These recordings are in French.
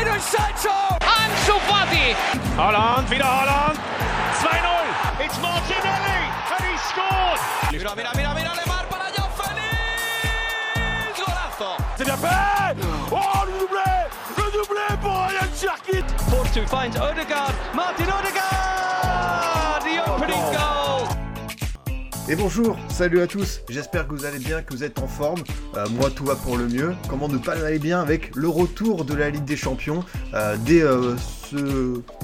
Jadon Sancho! Ansu Fati! Holland, wieder Holland! 2-0! It's Martinelli! And he scored! Mira, mira, mira, mira, Lemar para Joao Félix! Golazo! C'est bien fait Oh, le doublé Le doublé pour Ryan Cherkit Force finds Odegaard. Martin Odegaard! The opening goal! Et bonjour, salut à tous, j'espère que vous allez bien, que vous êtes en forme. Euh, moi tout va pour le mieux. Comment ne pas aller bien avec le retour de la Ligue des Champions euh, dès euh,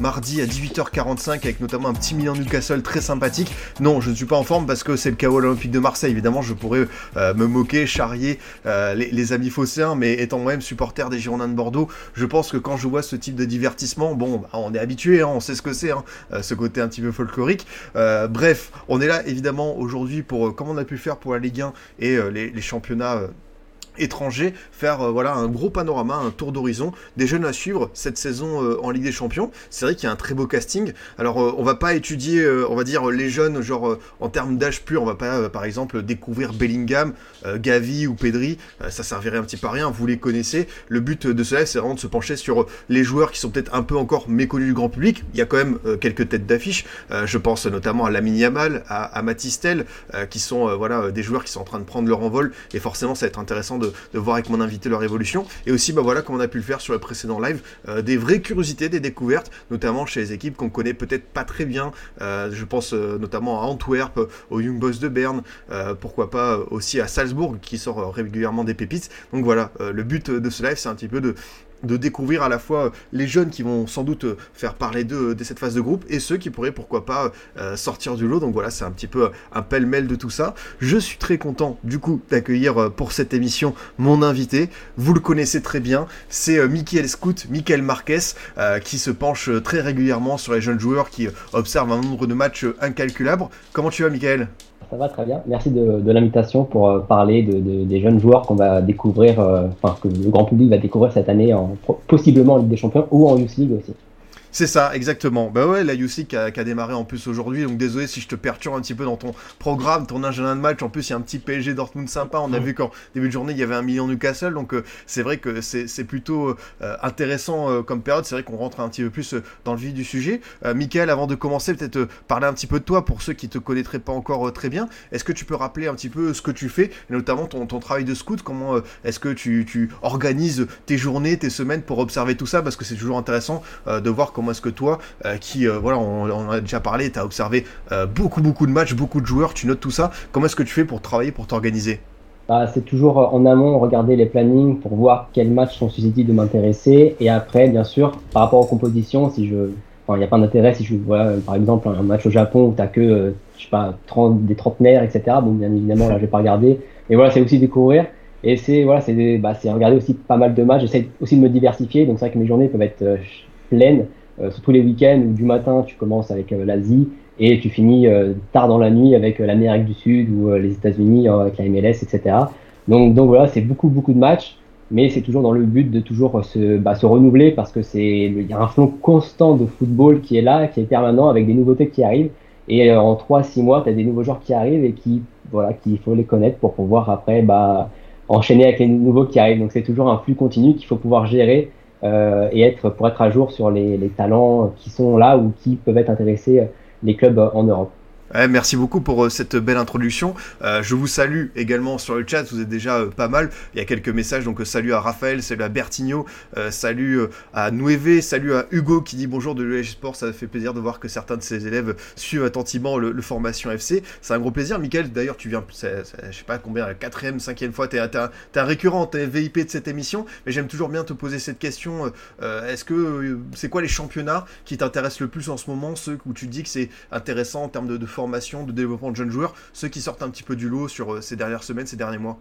mardi à 18h45 avec notamment un petit Milan Newcastle très sympathique. Non, je ne suis pas en forme parce que c'est le chaos olympique de Marseille. Évidemment, je pourrais me moquer, charrier les, les, amis phocéens, mais étant moi-même supporter des Girondins de Bordeaux, je pense que quand je vois ce type de divertissement, bon, bah, on est habitué, hein, on sait ce que c'est, hein, ce côté un petit peu folklorique. bref, on est là évidemment aujourd'hui pour euh, comment on a pu faire pour la Ligue 1 et euh, les, championnats euh, étrangers, faire euh, voilà un gros panorama, un tour d'horizon des jeunes à suivre cette saison euh, en Ligue des Champions. C'est vrai qu'il y a un très beau casting. Alors euh, on va pas étudier, on va dire les jeunes genre en termes d'âge pur, on va pas par exemple découvrir Bellingham, Gavi ou Pedri. ça servirait un petit peu à rien. Vous les connaissez. Le but de cela, c'est vraiment de se pencher sur les joueurs qui sont peut-être un peu encore méconnus du grand public. Il y a quand même quelques têtes d'affiche. je pense notamment à Lamine Yamal, à, à Matistel, qui sont voilà des joueurs qui sont en train de prendre leur envol. Et forcément, ça va être intéressant de de, voir avec mon invité leur évolution. Et aussi, bah voilà, comme on a pu le faire sur le précédent live, euh, des vraies curiosités, des découvertes, notamment chez les équipes qu'on connaît peut-être pas très bien. Euh, je pense euh, notamment à Antwerp, aux Young Boys de Berne, pourquoi pas aussi à Salzbourg qui sort régulièrement des pépites. Donc voilà, le but de ce live, c'est un petit peu de de découvrir à la fois les jeunes qui vont sans doute faire parler d'eux dès cette phase de groupe et ceux qui pourraient pourquoi pas euh, sortir du lot. Donc voilà, c'est un petit peu un pêle-mêle de tout ça. Je suis très content du coup d'accueillir euh, pour cette émission mon invité. Vous le connaissez très bien, c'est euh, Michael Scout, Michael Marquez, qui se penche très régulièrement sur les jeunes joueurs, qui observe un nombre de matchs incalculable. Comment tu vas Michael? Ça va très bien. Merci de, l'invitation pour euh, parler de, de, des jeunes joueurs qu'on va découvrir, euh, enfin que le grand public va découvrir cette année, en, possiblement en Ligue des Champions ou en Youth League aussi. C'est ça, exactement. Bah ouais, la UC qui a, démarré en plus aujourd'hui, donc désolé si je te perturbe un petit peu dans ton programme, ton agenda de match. En plus, il y a un petit PSG Dortmund sympa. On a vu qu'en début de journée, il y avait un million Newcastle, donc euh, c'est vrai que c'est plutôt euh, intéressant euh, comme période. C'est vrai qu'on rentre un petit peu plus dans le vif du sujet. Michael, avant de commencer, peut-être parler un petit peu de toi pour ceux qui te connaîtraient pas encore très bien. Est-ce que tu peux rappeler un petit peu ce que tu fais, et notamment ton, ton, travail de scout? Comment est-ce que tu, tu, organises tes journées, tes semaines pour observer tout ça? Parce que c'est toujours intéressant de voir comment est-ce que toi, euh, qui, euh, voilà, on, en a déjà parlé, tu as observé euh, beaucoup, beaucoup de matchs, beaucoup de joueurs, tu notes tout ça. Comment est-ce que tu fais pour travailler, pour t'organiser? Bah, c'est toujours en amont regarder les plannings pour voir quels matchs sont susceptibles de m'intéresser. Et après, bien sûr, par rapport aux compositions, si je, enfin, il n'y a pas d'intérêt si je vois, par exemple, un match au Japon où tu que, je sais pas, 30, des trentenaires, etc. Bon, bien évidemment, là, je vais pas regarder. Mais voilà, c'est aussi découvrir. Et c'est, voilà, bah, regarder aussi pas mal de matchs. J'essaie aussi de me diversifier. Donc, c'est vrai que mes journées peuvent être pleines. Tous les week-ends où du matin tu commences avec euh, l'Asie et tu finis euh, tard dans la nuit avec l'Amérique du Sud ou les États-Unis avec la MLS, etc. Donc, donc voilà, c'est beaucoup beaucoup de matchs, mais c'est toujours dans le but de toujours se, bah, se renouveler parce que c'est il y a un flot constant de football qui est là, qui est permanent avec des nouveautés qui arrivent. Et en 3-6 mois, tu as des nouveaux joueurs qui arrivent et qui voilà, qu'il faut les connaître pour pouvoir après bah, enchaîner avec les nouveaux qui arrivent. Donc c'est toujours un flux continu qu'il faut pouvoir gérer euh, et être pour être à jour sur les, talents qui sont là ou qui peuvent être intéressés les clubs en Europe merci beaucoup pour euh, cette belle introduction. Euh, je vous salue également sur le chat, vous êtes déjà euh, pas mal. Il y a quelques messages, donc salut à Raphaël, salut à Bertigno, salut à Nueve, salut à Hugo qui dit bonjour de l'UEG Sport. Ça fait plaisir de voir que certains de ses élèves suivent attentivement le, Formation FC. C'est un gros plaisir. Michael, d'ailleurs, tu viens, je sais pas combien, la quatrième, cinquième fois, tu es, un récurrent, tu es VIP de cette émission, mais j'aime toujours bien te poser cette question. Est-ce que c'est quoi les championnats qui t'intéressent le plus en ce moment, ceux où tu dis que c'est intéressant en termes de, de de développement de jeunes joueurs, ceux qui sortent un petit peu du lot sur euh, ces dernières semaines, ces derniers mois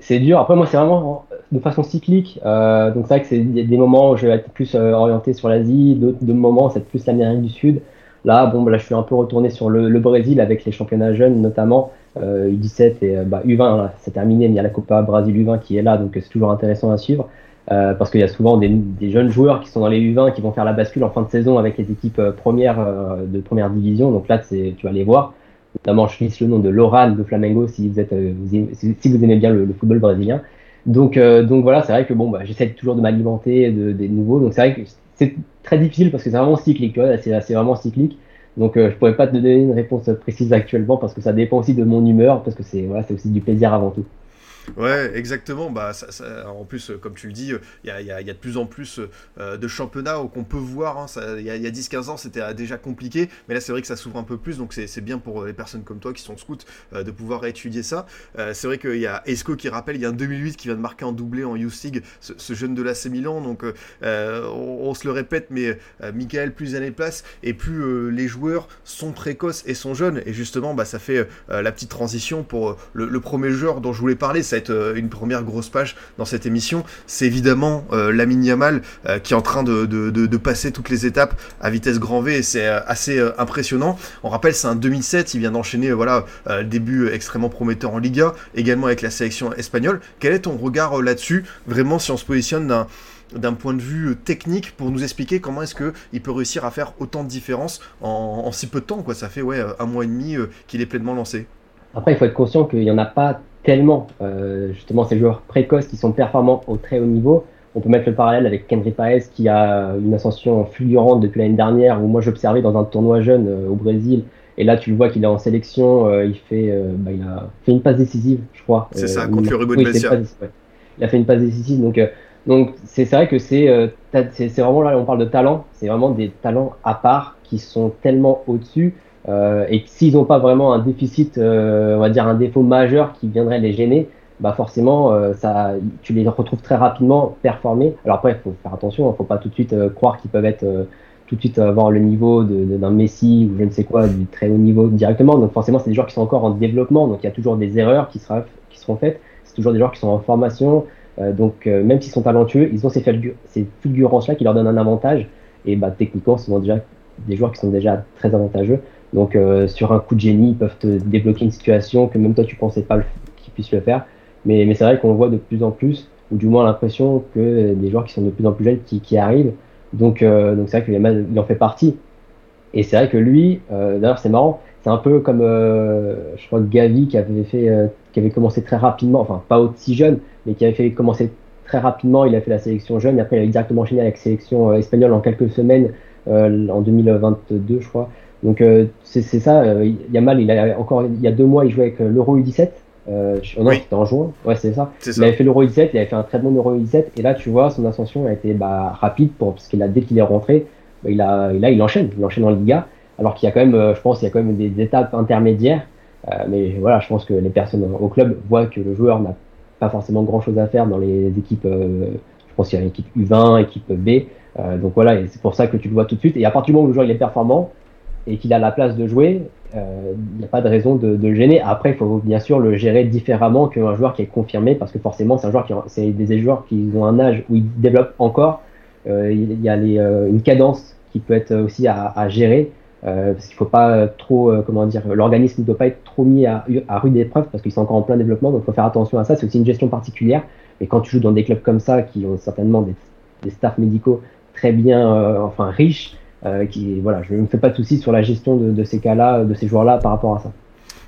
c'est dur. Après, moi, c'est vraiment de façon cyclique. Euh, donc, c'est vrai que c'est des moments où je vais être plus euh, orienté sur l'Asie, d'autres moments, c'est plus l'Amérique du Sud. Là, bon, là, je suis un peu retourné sur le, Brésil avec les championnats jeunes, notamment U17 et bah, U20. C'est terminé, mais il y a la Copa Brasil U20 qui est là, donc c'est toujours intéressant à suivre. Euh, parce qu'il y a souvent des, des, jeunes joueurs qui sont dans les U20 qui vont faire la bascule en fin de saison avec les équipes euh, premières euh, de première division. Donc là, tu vas les voir. Notamment, je liste le nom de Loran de Flamengo si vous êtes si vous aimez bien le, football brésilien. Donc, donc voilà, c'est vrai que bon, bah, j'essaie toujours de m'alimenter de, des nouveaux. Donc c'est vrai que c'est très difficile parce que c'est vraiment cyclique, c'est vraiment cyclique. Donc je pourrais pas te donner une réponse précise actuellement parce que ça dépend aussi de mon humeur, parce que c'est voilà, c'est aussi du plaisir avant tout. Ouais, exactement. Bah, en plus, euh, comme tu le dis, il y a, de plus en plus euh, de championnats qu'on peut voir. Hein. il y a, 10-15 ans, c'était déjà compliqué, mais là, c'est vrai que ça s'ouvre un peu plus, donc c'est bien pour les personnes comme toi qui sont scouts euh, de pouvoir étudier ça. c'est vrai qu'il y a Esco qui rappelle, il y a un 2008 qui vient de marquer en doublé en Youth League, ce, jeune de l'AC Milan. Donc, on, se le répète, mais Michael, plus années place et plus les joueurs sont précoces et sont jeunes. Et justement, bah, ça fait la petite transition pour le premier joueur dont je voulais parler ça va être euh, une première grosse page dans cette émission. C'est évidemment euh, Lamine Yamal euh, qui est en train de, passer toutes les étapes à vitesse grand V et c'est assez impressionnant. On rappelle, c'est un 2007, il vient d'enchaîner voilà, début extrêmement prometteur en Liga, également avec la sélection espagnole. Quel est ton regard là-dessus? Vraiment, si on se positionne d'un point de vue technique pour nous expliquer comment est-ce qu'il peut réussir à faire autant de différence en, en, si peu de temps quoi ça fait ouais un mois et demi qu'il est pleinement lancé après il faut être conscient qu'il n'y en a pas tellement euh, justement ces joueurs précoces qui sont performants au très haut niveau. On peut mettre le parallèle avec Kendry Paez qui a une ascension fulgurante depuis l'année dernière où moi j'observais dans un tournoi jeune euh, au Brésil et là tu le vois qu'il est en sélection, euh, il fait euh, bah, il a fait une passe décisive je crois. C'est ça contre le oui, Il a fait une passe décisive donc donc c'est vrai que c'est c'est vraiment là on parle de talent, c'est vraiment des talents à part qui sont tellement au-dessus euh, et s'ils n'ont pas vraiment un déficit, euh, on va dire un défaut majeur qui viendrait les gêner, bah forcément, euh, ça, tu les retrouves très rapidement performer. Alors après, il faut faire attention, il ne faut pas tout de suite croire qu'ils peuvent être tout de suite avoir le niveau d'un Messi ou je ne sais quoi, du très haut niveau directement. Donc forcément, c'est des joueurs qui sont encore en développement, donc il y a toujours des erreurs qui, seront faites. C'est toujours des joueurs qui sont en formation, donc même s'ils sont talentueux, ils ont ces, ces fulgurances-là qui leur donnent un avantage. Et bah, techniquement, ce sont déjà des joueurs qui sont déjà très avantageux. Donc euh, sur un coup de génie, ils peuvent te débloquer une situation que même toi tu pensais pas qu'ils puissent le faire. Mais, mais c'est vrai qu'on voit de plus en plus, ou du moins l'impression que des joueurs qui sont de plus en plus jeunes qui, qui arrivent. Donc euh, donc c'est vrai qu'il il en fait partie. Et c'est vrai que lui, euh, d'ailleurs c'est marrant, c'est un peu comme euh, je crois Gavi qui avait fait, euh, qui avait commencé très rapidement, enfin pas aussi jeune, mais qui avait fait commencer très rapidement. Il a fait la sélection jeune, et après il a directement enchaîné avec la sélection espagnole en quelques semaines en 2022, je crois. Donc euh, c'est ça, euh, Yamal, il a encore il y a deux mois, il jouait avec euh, l'Euro U17. Euh, non, c'était en juin. Ouais, c'est ça. Il avait fait l'Euro U17, il avait fait un très bon Euro U17, et là, tu vois, son ascension a été bah, rapide pour, parce qu'il a dès qu'il est rentré, bah, il a, là, il enchaîne, il enchaîne en Liga. Alors qu'il y a quand même, je pense, il y a quand même des étapes intermédiaires. mais voilà, je pense que les personnes au club voient que le joueur n'a pas forcément grand chose à faire dans les équipes. je pense qu'il y a une équipe U20, équipe B. donc voilà, et c'est pour ça que tu le vois tout de suite. Et à partir du moment où le joueur il est performant, et qu'il a la place de jouer, euh, il n'y a pas de raison de, de, le gêner. Après, il faut bien sûr le gérer différemment qu'un joueur qui est confirmé, parce que forcément, c'est un joueur qui, c'est des joueurs qui ont un âge où ils développent encore. Euh, il y a les, euh, une cadence qui peut être aussi à, à gérer, euh, parce qu'il faut pas trop, euh, comment dire, l'organisme ne doit pas être trop mis à, à rude épreuve parce qu'ils sont encore en plein développement, donc il faut faire attention à ça. C'est aussi une gestion particulière. Et quand tu joues dans des clubs comme ça, qui ont certainement des, des staffs médicaux très bien, enfin riches, qui, voilà, je ne me fais pas de soucis sur la gestion de, de ces cas-là, de ces joueurs-là par rapport à ça.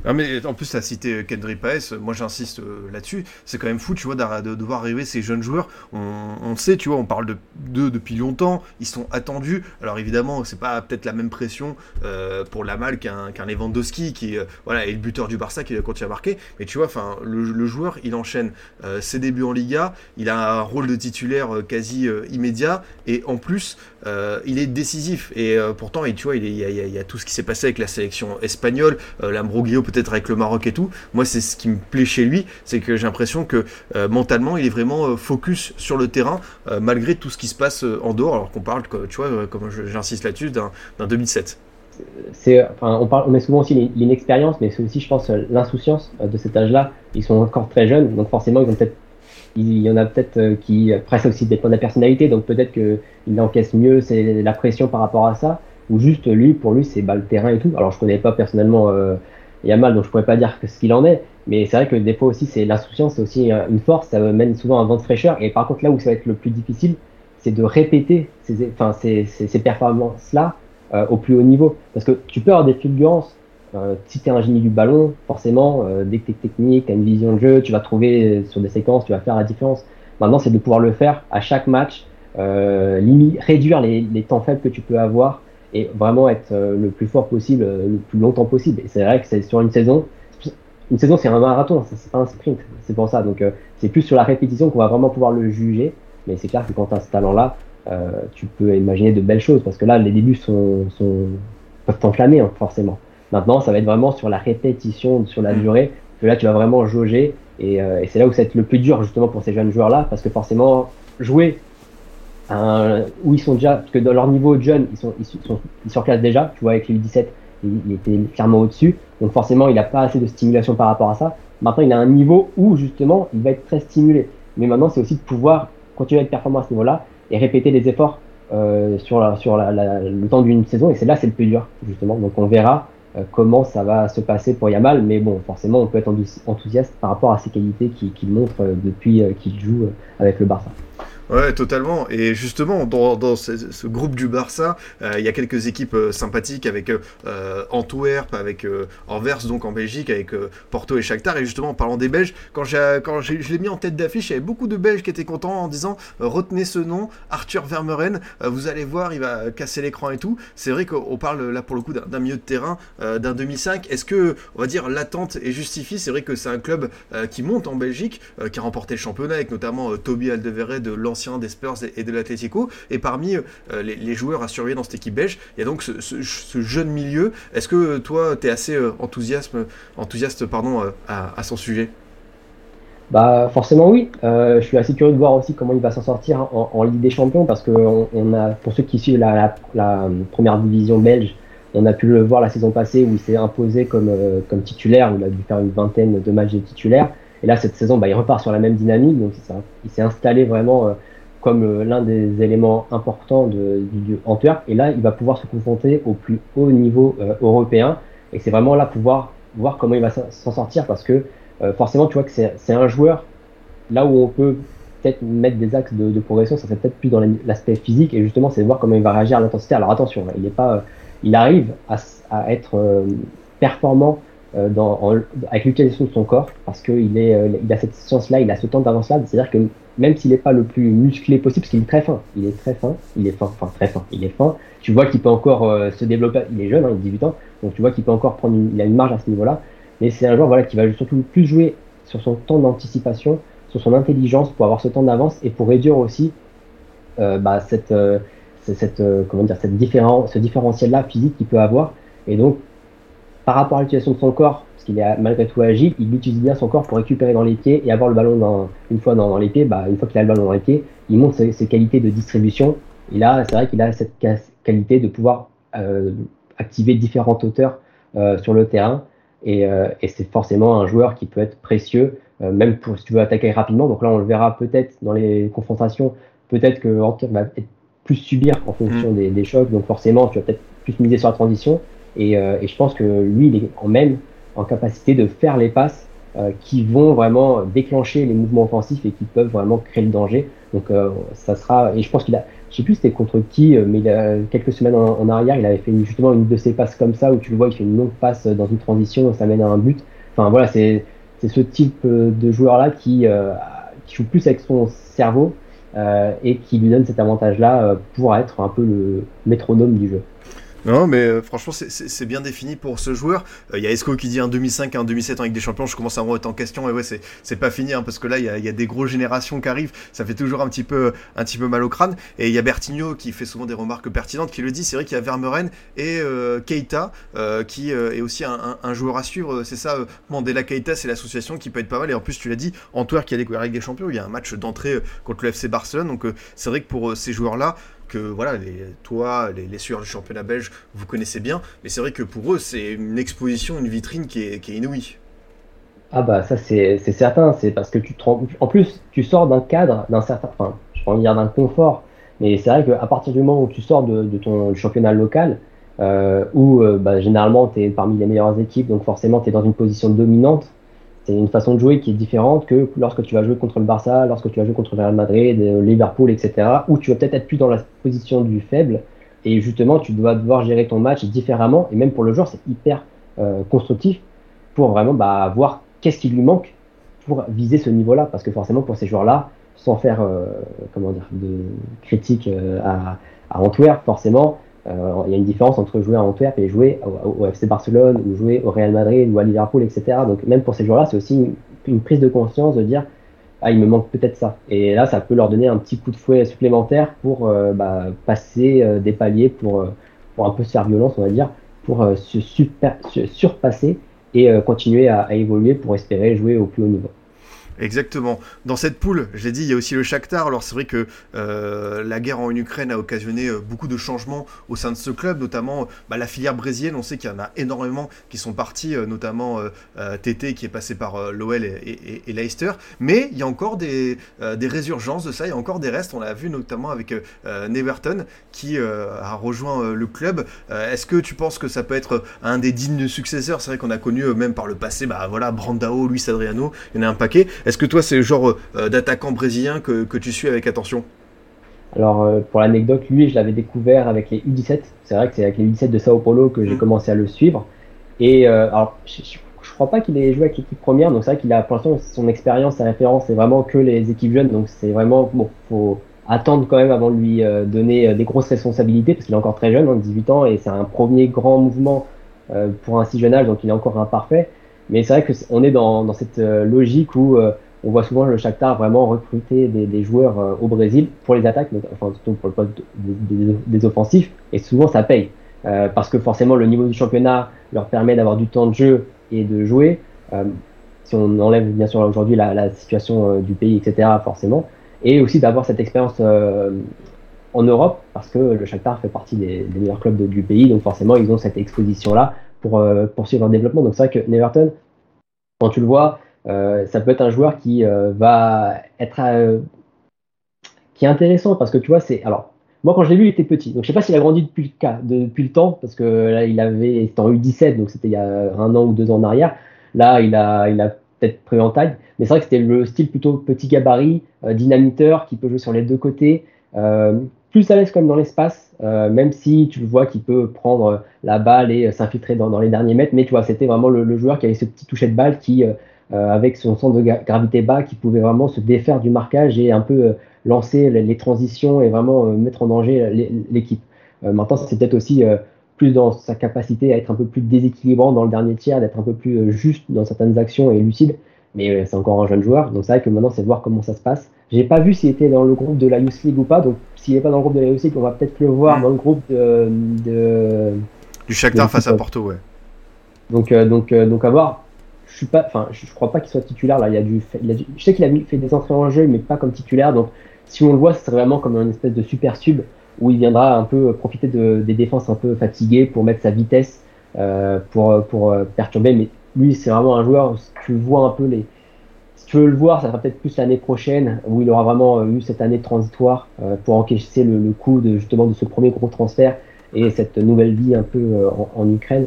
Non mais en plus, tu as cité Kendry Paes, moi j'insiste euh, là-dessus, c'est quand même fou, tu vois, de, de, voir arriver ces jeunes joueurs. On, sait, tu vois, on parle d'eux depuis longtemps, ils sont attendus. Alors évidemment, c'est pas peut-être la même pression euh, pour Lamal qu'un qu'un Lewandowski qui euh, voilà, est le buteur du Barça qui continue à marquer. Mais tu vois, enfin, le, joueur, il enchaîne ses débuts en Liga, il a un rôle de titulaire quasi immédiat et en plus, il est décisif. Et pourtant, et, tu vois, il, y a, il, y a, tout ce qui s'est passé avec la sélection espagnole, l'Ambroglio peut peut-être avec le Maroc et tout. Moi, c'est ce qui me plaît chez lui, c'est que j'ai l'impression que euh, mentalement, il est vraiment euh, focus sur le terrain, euh, malgré tout ce qui se passe en dehors, alors qu'on parle, tu vois, comme j'insiste là-dessus, d'un 2007 c'est, enfin, on, parle, on met souvent aussi l'inexpérience, mais c'est aussi, je pense, l'insouciance de cet âge-là. Ils sont encore très jeunes, donc forcément, ils ont peut-être, il y en a peut-être qui presque aussi dépend de la personnalité, donc peut-être qu'il encaisse mieux c'est la pression par rapport à ça, ou juste lui, pour lui, c'est bah, le terrain et tout. Alors, je connais pas personnellement mal donc je pourrais pas dire ce qu'il en est. Mais c'est vrai que des fois aussi, c'est l'insouciance, c'est aussi une force, ça mène souvent à un vent de fraîcheur. Et par contre, là où ça va être le plus difficile, c'est de répéter ces, enfin, ces, ces, performances-là euh, au plus haut niveau. Parce que tu peux avoir des fulgurances euh, si tu es un génie du ballon, forcément, euh, dès que tu es technique, tu as une vision de jeu, tu vas trouver sur des séquences, tu vas faire la différence. Maintenant, c'est de pouvoir le faire à chaque match, euh, réduire les, les, temps faibles que tu peux avoir et vraiment être euh, le plus fort possible, le plus longtemps possible. Et c'est vrai que c'est sur une saison, une saison c'est un marathon, c'est pas un sprint, c'est pour ça. Donc c'est plus sur la répétition qu'on va vraiment pouvoir le juger. Mais c'est clair que quand tu as ce talent-là, tu peux imaginer de belles choses parce que là, les débuts sont, sont peuvent t'enflammer hein, forcément. Maintenant, ça va être vraiment sur la répétition, sur la durée, que là, tu vas vraiment jauger. Et, euh, et c'est là où c'est le plus dur, justement, pour ces jeunes joueurs-là, parce que forcément, jouer un, où ils sont déjà, parce que dans leur niveau de jeunes, ils, sont, ils, surclassent déjà, tu vois, avec les 17 il, était clairement au-dessus. Donc forcément, il n'a pas assez de stimulation par rapport à ça. Maintenant, il a un niveau où, justement, il va être très stimulé. Mais maintenant, c'est aussi de pouvoir continuer à être performant à ce niveau-là et répéter les efforts euh, sur, la, sur le temps d'une saison. Et c'est là, c'est le plus dur, justement. Donc on verra euh, comment ça va se passer pour Yamal. Mais bon, forcément, on peut être enthousiaste par rapport à ses qualités qu'il montre euh, depuis euh, qu'il joue avec le Barça. Ouais, totalement. Et justement, dans, dans ce, groupe du Barça, euh, il y a quelques équipes euh, sympathiques avec euh, Antwerp, avec Anvers, donc en Belgique, avec Porto et Shakhtar. Et justement, en parlant des Belges, quand, quand je l'ai mis en tête d'affiche, il y avait beaucoup de Belges qui étaient contents en disant retenez ce nom, Arthur Vermeuren. vous allez voir, il va casser l'écran et tout. C'est vrai qu'on parle là pour le coup d'un milieu de terrain, d'un demi-5. Est-ce que, on va dire, l'attente est justifiée? C'est vrai que c'est un club qui monte en Belgique, qui a remporté le championnat avec notamment Toby Alderweireld de l'ancien des Spurs et de l'Atletico. Et parmi euh, les, joueurs à surveiller dans cette équipe belge, il y a donc ce, jeune milieu. Est-ce que toi, tu es assez euh, enthousiasme, enthousiaste pardon, euh, à, son sujet? Bah forcément oui. Je suis assez curieux de voir aussi comment il va s'en sortir en, Ligue des Champions parce que on, a, pour ceux qui suivent la, première division belge, on a pu le voir la saison passée où il s'est imposé comme, euh, comme titulaire, il a dû faire une vingtaine de matchs de titulaire. Et là cette saison, bah, il repart sur la même dynamique, donc il s'est installé vraiment comme l'un des éléments importants du Antwerp. Et là, il va pouvoir se confronter au plus haut niveau euh, européen. Et c'est vraiment là pouvoir voir comment il va s'en sortir parce que euh, forcément, tu vois que c'est un joueur là où on peut peut-être mettre des axes de, progression, ça serait peut-être plus dans l'aspect physique. Et justement, c'est de voir comment il va réagir à l'intensité. Alors attention, il est pas, il arrive à, être euh, performant euh, dans, avec l'utilisation de son corps parce qu'il est, euh, il a cette science-là, il a ce temps d'avance là. C'est-à-dire que même s'il n'est pas le plus musclé possible, parce qu'il est très fin, il est très fin, il est fin, enfin très fin, il est fin. Tu vois qu'il peut encore euh, se développer. Il est jeune, hein, il a 18 ans, donc tu vois qu'il peut encore prendre, une, il a une marge à ce niveau-là. Mais c'est un joueur voilà qui va surtout plus jouer sur son temps d'anticipation, sur son intelligence pour avoir ce temps d'avance et pour réduire aussi euh, bah, cette, euh, cette comment dire, cette ce différentiel-là physique qu'il peut avoir. Et donc par rapport à l'utilisation de son corps, parce qu'il est malgré tout agile, il utilise bien son corps pour récupérer dans les pieds et avoir le ballon dans, une fois dans, dans les pieds, bah, une fois qu'il a le ballon dans les pieds, il montre ses, ses qualités de distribution. Et là, c'est vrai qu'il a cette qualité de pouvoir euh, activer différentes hauteurs euh, sur le terrain. Et, euh, et c'est forcément un joueur qui peut être précieux, même pour si tu veux attaquer rapidement. Donc là, on le verra peut-être dans les confrontations, peut-être que Antwerp va être plus subir en fonction mmh. des, des chocs. Donc forcément, tu vas peut-être plus miser sur la transition. Et, et, je pense que lui, il est en même en capacité de faire les passes euh, qui vont vraiment déclencher les mouvements offensifs et qui peuvent vraiment créer le danger. Donc euh, ça sera. Et je pense qu'il a. Je sais plus c'était contre qui, mais il a, quelques semaines en, arrière, il avait fait justement une de ces passes comme ça où tu le vois, il fait une longue passe dans une transition, ça mène à un but. Enfin voilà, c'est c'est ce type de joueur là qui qui joue plus avec son cerveau et qui lui donne cet avantage là pour être un peu le métronome du jeu. Non, mais euh, franchement, c'est bien défini pour ce joueur. Il euh, y a Esco qui dit un 2005, un 2007 en Ligue des Champions. Je commence à me remettre en question. Et ouais, c'est pas fini, hein, parce que là, il y a, des grosses générations qui arrivent. Ça fait toujours un petit peu, un petit peu mal au crâne. Et il y a Bertigno qui fait souvent des remarques pertinentes, qui le dit. C'est vrai qu'il y a Vermeuren et euh, Keita, euh, qui est aussi un, joueur à suivre. C'est ça, Mandela Keita, c'est l'association qui peut être pas mal. Et en plus, tu l'as dit, Antwerp qui a découvert Ligue des Champions, il y a un match d'entrée contre le FC Barcelone. Donc, c'est vrai que pour ces joueurs-là, que voilà, les, toi, les, sueurs du championnat belge, vous connaissez bien, mais c'est vrai que pour eux, c'est une exposition, une vitrine qui est, inouïe. Ah bah ça c'est certain, c'est parce que tu te. En plus, tu sors d'un cadre, d'un certain... Enfin, je peux dire d'un confort, mais c'est vrai qu'à partir du moment où tu sors de, de ton championnat local, euh, où euh, bah, généralement tu es parmi les meilleures équipes, donc forcément tu es dans une position dominante, c'est une façon de jouer qui est différente que lorsque tu vas jouer contre le Barça, lorsque tu vas jouer contre le Real Madrid, Liverpool, etc. Où tu vas peut-être être plus dans la position du faible et justement tu dois devoir gérer ton match différemment. Et même pour le joueur, c'est hyper constructif pour vraiment bah, voir qu'est-ce qui lui manque pour viser ce niveau-là. Parce que forcément, pour ces joueurs-là, sans faire comment dire, de critique à, à Antwerp, forcément, euh, il y a une différence entre jouer à Antwerp et jouer au, FC Barcelone ou jouer au Real Madrid ou à Liverpool, etc. Donc même pour ces joueurs-là, c'est aussi une, prise de conscience de dire ah il me manque peut-être ça. Et là, ça peut leur donner un petit coup de fouet supplémentaire pour euh, bah, passer euh, des paliers, pour, pour un peu se faire violence, on va dire, pour se, super, surpasser et continuer à évoluer pour espérer jouer au plus haut niveau. Exactement. Dans cette poule, j'ai dit, il y a aussi le Shakhtar. Alors c'est vrai que euh, la guerre en Ukraine a occasionné euh, beaucoup de changements au sein de ce club, notamment bah, la filière brésilienne. On sait qu'il y en a énormément qui sont partis, euh, notamment TT qui est passé par l'OL et, Leicester. Mais il y a encore des, des, résurgences de ça, il y a encore des restes. On l'a vu notamment avec Neverton qui a rejoint le club. Est-ce que tu penses que ça peut être un des dignes successeurs? C'est vrai qu'on a connu même par le passé, bah voilà, Brandao, Luis Adriano, il y en a un paquet. Est-ce que toi, c'est le genre euh, d'attaquant brésilien que, tu suis avec attention? Alors, euh, pour l'anecdote, lui, je l'avais découvert avec les U17. C'est vrai que c'est avec les U17 de Sao Paulo que j'ai mm. commencé à le suivre. Et euh, alors, je, ne crois pas qu'il ait joué avec l'équipe première. Donc, c'est vrai qu'il a, pour l'instant, son expérience, sa référence, c'est vraiment que les équipes jeunes. Donc, c'est vraiment, bon, faut attendre quand même avant de lui donner des grosses responsabilités parce qu'il est encore très jeune, 18 hein, ans, et c'est un premier grand mouvement pour un si jeune âge, donc il est encore imparfait. Mais c'est vrai qu'on est dans, dans, cette euh, logique où euh, on voit souvent le Shakhtar vraiment recruter des, des joueurs euh, au Brésil pour les attaques, enfin surtout pour le poste des, des, offensifs, et souvent ça paye. parce que forcément le niveau du championnat leur permet d'avoir du temps de jeu et de jouer. si on enlève bien sûr aujourd'hui la, la, situation du pays, etc., forcément, et aussi d'avoir cette expérience en Europe, parce que le Shakhtar fait partie des, meilleurs clubs du pays, donc forcément ils ont cette exposition-là pour euh, poursuivre leur développement. Donc c'est vrai que Neverton, quand tu le vois, euh, ça peut être un joueur qui euh, va être qui est intéressant parce que tu vois, c'est alors moi quand je l'ai vu, il était petit. Donc je sais pas s'il a grandi depuis le cas, depuis le temps parce que là il avait c'était en U17 donc c'était il y a un an ou deux ans en arrière. Là il a il a peut-être pris en taille, mais c'est vrai que c'était le style plutôt petit gabarit, dynamiteur qui peut jouer sur les deux côtés plus à l'aise comme dans l'espace, euh, même si tu vois qu'il peut prendre la balle et euh, s'infiltrer dans, les derniers mètres. Mais tu vois, c'était vraiment le, joueur qui avait ce petit toucher de balle qui, euh, avec son centre de gravité bas, qui pouvait vraiment se défaire du marquage et un peu lancer les, transitions et vraiment mettre en danger l'équipe. maintenant, c'est peut-être aussi plus dans sa capacité à être un peu plus déséquilibrant dans le dernier tiers, d'être un peu plus juste dans certaines actions et lucide. Mais c'est encore un jeune joueur, donc c'est vrai que maintenant, c'est de voir comment ça se passe. J'ai pas vu s'il était dans le groupe de la Youth League ou pas, donc s'il n'est pas dans le groupe de la League, on va peut-être le voir dans le groupe de, du Shakhtar face à Porto, ouais. Donc, euh, donc, euh, donc à voir. Je suis pas, enfin, je, crois pas qu'il soit titulaire là. Il y a du, je sais qu'il a fait des entrées en jeu, mais pas comme titulaire. Donc, si on le voit, ce serait vraiment comme une espèce de super sub où il viendra un peu profiter de, des défenses un peu fatiguées pour mettre sa vitesse, euh, pour, pour perturber. Mais lui, c'est vraiment un joueur. Tu vois un peu les, tu veux le voir, ça sera peut-être plus l'année prochaine, où il aura vraiment euh, eu cette année transitoire euh, pour encaisser le, le coup de, justement de ce premier gros transfert et cette nouvelle vie un peu euh, en, Ukraine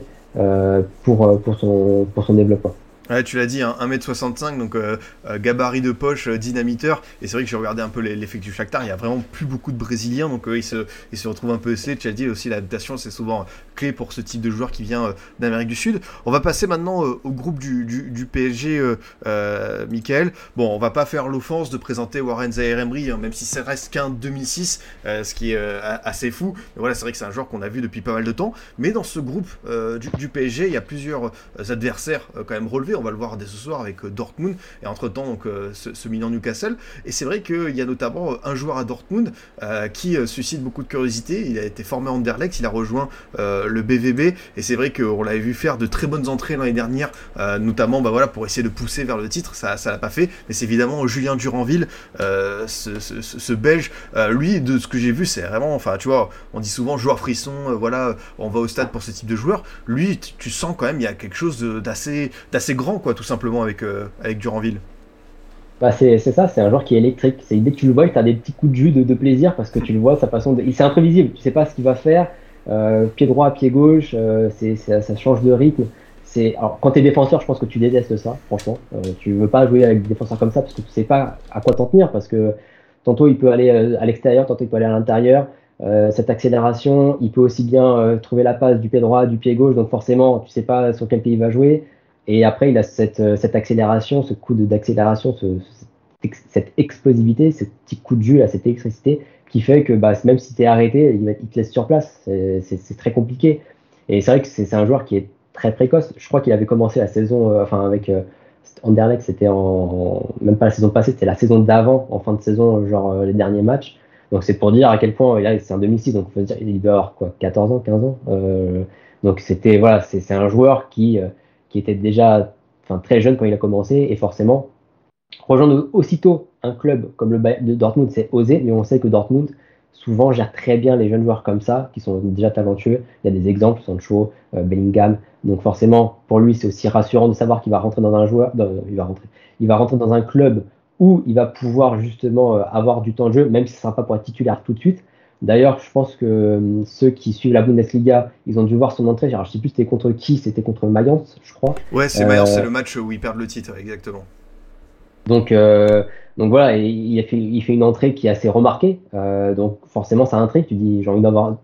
pour, pour, son, pour son développement. Ouais, tu l'as dit, hein, 1m65, donc euh, euh, gabarit de poche, euh, dynamiteur. Et c'est vrai que j'ai regardé un peu l'effectif Shakhtar, il y a vraiment plus beaucoup de Brésiliens, donc il, se, il se retrouve un peu essayé. Tu as dit aussi, l'adaptation, c'est souvent clé pour ce type de joueur qui vient d'Amérique du Sud. On va passer maintenant au groupe du, du, du PSG, Michael. Bon, on va pas faire l'offense de présenter Warren Emery, hein, même si ça reste qu'un 2006, ce qui est assez fou. Mais voilà, c'est vrai que c'est un joueur qu'on a vu depuis pas mal de temps. Mais dans ce groupe du, du, PSG, il y a plusieurs adversaires quand même relevés on va le voir dès ce soir avec euh, Dortmund, et entre-temps donc euh, ce, ce Milan Newcastle. Et c'est vrai qu'il y a notamment euh, un joueur à Dortmund qui suscite beaucoup de curiosité. Il a été formé en Anderlecht, il a rejoint le BVB, et c'est vrai qu'on l'avait vu faire de très bonnes entrées l'année dernière, notamment bah, voilà, pour essayer de pousser vers le titre. Ça ça l'a pas fait, mais c'est évidemment Julien Duranville, ce, Belge. lui, de ce que j'ai vu, c'est vraiment, enfin tu vois, on dit souvent joueur frisson, voilà, on va au stade pour ce type de joueur. Lui, tu sens quand même, il y a quelque chose d'assez grand quoi, tout simplement, avec, euh, avec Duranville. Bah c'est ça, c'est un joueur qui est électrique. C'est dès que tu le vois, tu as des petits coups de jus de, plaisir parce que tu le vois, sa façon de. C'est imprévisible, tu sais pas ce qu'il va faire. Euh, pied droit, pied gauche, euh, c'est ça, change de rythme. C'est alors quand tu es défenseur, je pense que tu détestes ça, franchement. tu veux pas jouer avec des défenseurs comme ça parce que tu sais pas à quoi t'en tenir parce que tantôt il peut aller à l'extérieur, tantôt il peut aller à l'intérieur. cette accélération. Il peut aussi bien trouver la passe du pied droit, du pied gauche. Donc forcément, tu sais pas sur quel pied il va jouer. Et après, il a cette, cette accélération, ce coup d'accélération, ce, cette explosivité, ce petit coup de jus, cette électricité, qui fait que bah, même si tu es arrêté, il, te laisse sur place. C'est très compliqué. Et c'est vrai que c'est un joueur qui est très précoce. Je crois qu'il avait commencé la saison, euh, enfin avec euh, Anderlecht, c'était en, même pas la saison passée, c'était la saison d'avant, en fin de saison, genre euh, les derniers matchs. Donc c'est pour dire à quel point, là c'est un 2006, donc il doit avoir quoi, 14 ans, 15 ans. donc c'était voilà, c'est un joueur qui, qui était déjà très jeune quand il a commencé, et forcément, rejoindre aussitôt un club comme le de Dortmund, c'est osé, mais on sait que Dortmund souvent gère très bien les jeunes joueurs comme ça, qui sont déjà talentueux. Il y a des exemples, Sancho, Bellingham, donc forcément, pour lui, c'est aussi rassurant de savoir qu'il va rentrer dans un joueur, il va rentrer, il va rentrer dans un club où il va pouvoir justement euh, avoir du temps de jeu, même si ce ne sera pas pour être titulaire tout de suite. D'ailleurs, je pense que euh, ceux qui suivent la Bundesliga, ils ont dû voir son entrée. Alors, je sais plus c'était contre qui, c'était contre Mayence, je crois. Ouais, c'est Mayence, c'est euh, le match où ils perdent le titre, exactement. Donc, donc voilà, il, a fait, il fait une entrée qui est assez remarquée. donc forcément, ça intrigue. Tu dis, j'ai envie d'avoir.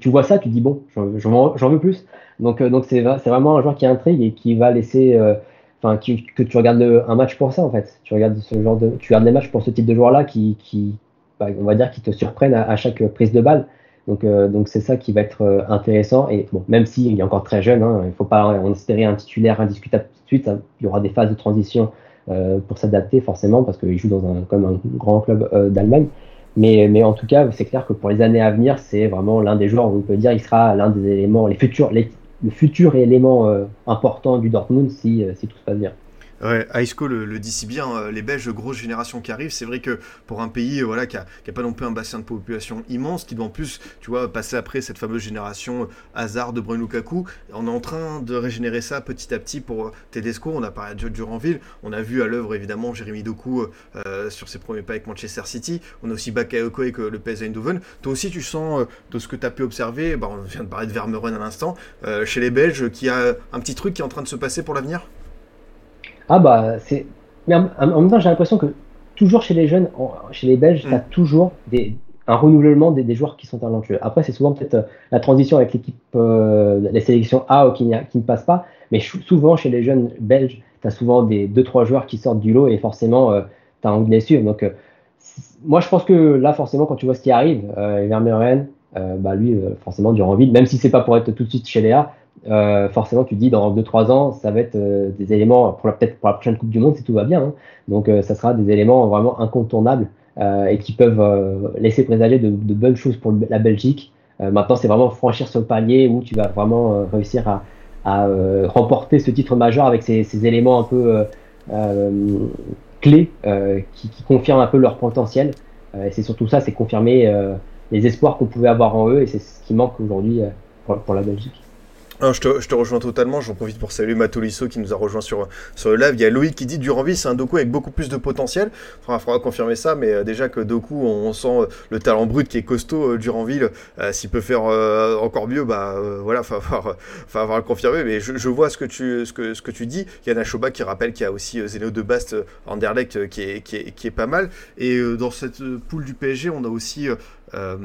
Tu vois ça, tu dis bon, j'en veux plus. Donc, euh, donc c'est, vraiment un joueur qui intrigue et qui va laisser, euh, enfin, que tu regardes un match pour ça en fait. Tu regardes ce genre de, tu regardes des matchs pour ce type de joueur là qui, qui on va dire, qui te surprennent à, chaque prise de balle. Donc, euh, donc c'est ça qui va être intéressant. Et bon, même s'il est encore très jeune, hein, il ne faut pas en espérer un titulaire indiscutable tout de suite. il y aura des phases de transition pour s'adapter forcément parce qu'il joue dans un, comme un grand club d'Allemagne. Mais, mais, en tout cas, c'est clair que pour les années à venir, c'est vraiment l'un des joueurs où on peut dire il sera l'un des éléments, les futurs, les, le futur élément euh, important du Dortmund si, euh, si tout se passe bien. Ouais, Aisco le, dit si bien, euh, les Belges, grosse génération qui arrive. C'est vrai que pour un pays voilà, qui n'a pas non plus un bassin de population immense, qui doit en plus tu vois, passer après cette fameuse génération Hazard de Bruyne Lukaku, on est en train de régénérer ça petit à petit pour Tedesco. On a parlé de Duranville, on a vu à l'œuvre évidemment Jérémy Doku sur ses premiers pas avec Manchester City. On a aussi Bakayoko avec le PSV Eindhoven. Toi aussi, tu sens de ce que tu as pu observer, bah, on vient de parler de Vermeuren à l'instant, chez les Belges, qu'il y a un petit truc qui est en train de se passer pour l'avenir? Ah bah c'est. Mais en, même temps, j'ai l'impression que toujours chez les jeunes, chez les Belges, tu as mm. toujours des, un renouvellement des, joueurs qui sont talentueux. Après, c'est souvent peut-être euh, la transition avec l'équipe, euh, les sélections A ou qui, qui, ne passe pas. Mais souvent, chez les jeunes belges, tu as souvent des 2-3 joueurs qui sortent du lot et forcément, euh, tu as envie de les suivre. Donc, moi, je pense que là, forcément, quand tu vois ce qui arrive, euh, Vermeeren, bah, lui, forcément, durant vide, même si c'est pas pour être tout de suite chez les A, euh, forcément, tu dis dans 2-3 ans, ça va être euh, des éléments pour peut-être pour la prochaine Coupe du Monde si tout va bien. Hein. Donc, euh, ça sera des éléments vraiment incontournables et qui peuvent laisser présager de, bonnes choses pour la Belgique. maintenant, c'est vraiment franchir ce palier où tu vas vraiment réussir à, remporter ce titre majeur avec ces, éléments un peu clés qui, confirment un peu leur potentiel. et c'est surtout ça, c'est confirmer les espoirs qu'on pouvait avoir en eux et c'est ce qui manque aujourd'hui pour la Belgique je, te, je, te, rejoins totalement. J'en profite pour saluer Matolisso qui nous a rejoint sur, sur le live. Il y a Loïc qui dit Duranville, c'est un Doku avec beaucoup plus de potentiel. Il faudra, confirmer ça, mais euh, déjà que Doku, on, sent euh, le talent brut qui est costaud. Euh, Duranville, s'il peut faire encore mieux, bah voilà, il va falloir, le confirmer. Mais je, vois ce que tu, ce que, ce que tu dis. Il y a Nashoba qui rappelle qu'il y a aussi Zeno de Bast Anderlecht qui est, qui, est, qui est pas mal. Et dans cette poule du PSG, on a aussi euh,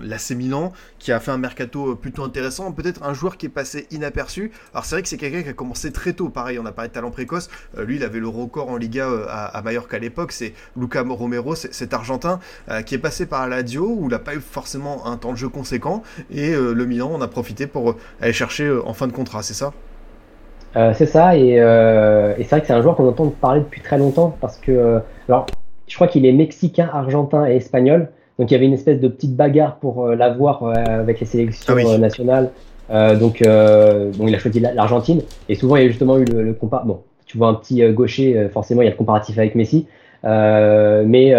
l'AC Milan, qui a fait un mercato plutôt intéressant. Peut-être un joueur qui est passé inaperçu. Alors c'est vrai que c'est quelqu'un qui a commencé très tôt. Pareil, on a parlé de talent précoce. Euh, lui, il avait le record en Liga euh, à, Mallorca à l'époque. C'est Luca Romero, cet Argentin qui est passé par la Lazio où il n'a pas eu forcément un temps de jeu conséquent. Et le Milan en a profité pour aller chercher en fin de contrat. C'est ça? C'est ça. Et, et c'est vrai que c'est un joueur qu'on entend parler depuis très longtemps parce que alors je crois qu'il est mexicain, argentin et espagnol. Donc il y avait une espèce de petite bagarre pour euh, l'avoir euh, avec les sélections ah euh, nationales. donc bon, il a choisi l'Argentine. Et souvent, il y a justement eu le, le Bon, tu vois un petit gaucher, forcément, il y a le comparatif avec Messi. mais,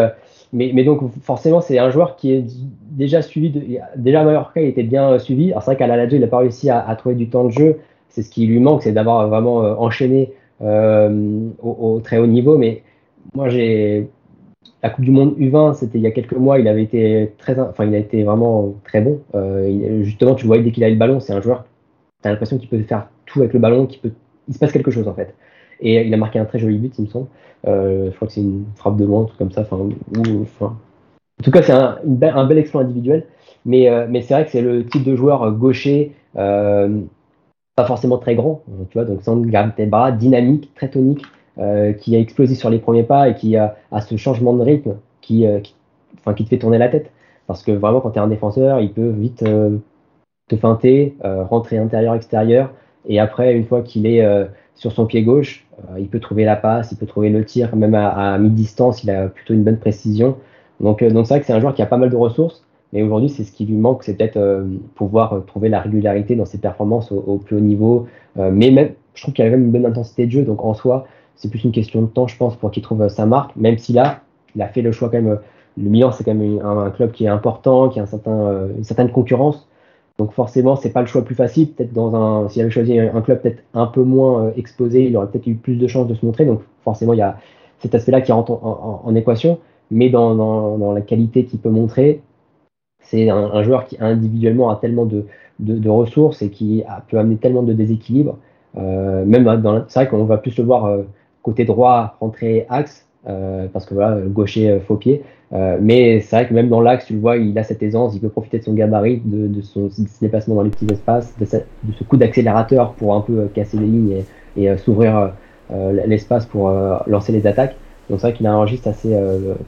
mais, mais, donc, forcément, c'est un joueur qui est déjà suivi. De, déjà, à Mallorca, il était bien suivi. Alors, c'est vrai qu'à la Lazio, il n'a pas réussi à, à, trouver du temps de jeu. C'est ce qui lui manque, c'est d'avoir vraiment enchaîné au, au, très haut niveau. Mais moi, j'ai la Coupe du Monde U20, c'était il y a quelques mois, il avait été très, enfin, il a été vraiment très bon. Euh, justement, tu vois, dès qu'il a le ballon, c'est un joueur, tu as l'impression qu'il peut faire tout avec le ballon, qu'il peut, il se passe quelque chose en fait. Et il a marqué un très joli but, il me semble. Euh, je crois que c'est une frappe de loin, un truc comme ça. Enfin, en tout cas, c'est un, bel exploit individuel. Mais, mais c'est vrai que c'est le type de joueur gaucher, pas forcément très grand, tu vois, donc sans gravité bras, dynamique, très tonique, qui a explosé sur les premiers pas et qui a, ce changement de rythme qui, qui, enfin, qui te fait tourner la tête. Parce que vraiment, quand tu es un défenseur, il peut vite te feinter, rentrer intérieur-extérieur. Et après, une fois qu'il est sur son pied gauche, euh, il peut trouver la passe, il peut trouver le tir, même à, mi-distance, il a plutôt une bonne précision. Donc, euh, donc c'est vrai que c'est un joueur qui a pas mal de ressources, mais aujourd'hui, c'est ce qui lui manque, c'est peut-être euh, pouvoir trouver la régularité dans ses performances au, plus haut niveau. mais même, je trouve qu'il a même une bonne intensité de jeu, donc en soi, c'est plus une question de temps, je pense, pour qu'il trouve sa marque, même si là, il a fait le choix quand même. Le Milan, c'est quand même un, club qui est important, qui a certain, une certaine concurrence. Donc forcément, c'est pas le choix le plus facile. Peut-être dans un, s'il avait choisi un club peut-être un peu moins euh, exposé, il aurait peut-être eu plus de chances de se montrer. Donc forcément, il y a cet aspect-là qui rentre en, équation. Mais dans, la qualité qu'il peut montrer, c'est un, joueur qui individuellement a tellement de, ressources et qui a, peut amener tellement de déséquilibre. Euh, même dans, c'est vrai qu'on va plus le voir euh, côté droit rentrer axe euh, parce que voilà, gaucher euh, faux pied. Euh, mais c'est vrai que même dans l'axe, tu le vois, il a cette aisance, il peut profiter de son gabarit, de, son déplacement dans les petits espaces, de, ce coup d'accélérateur pour un peu casser les lignes et, s'ouvrir l'espace pour lancer les attaques. Donc c'est vrai qu'il a un registre assez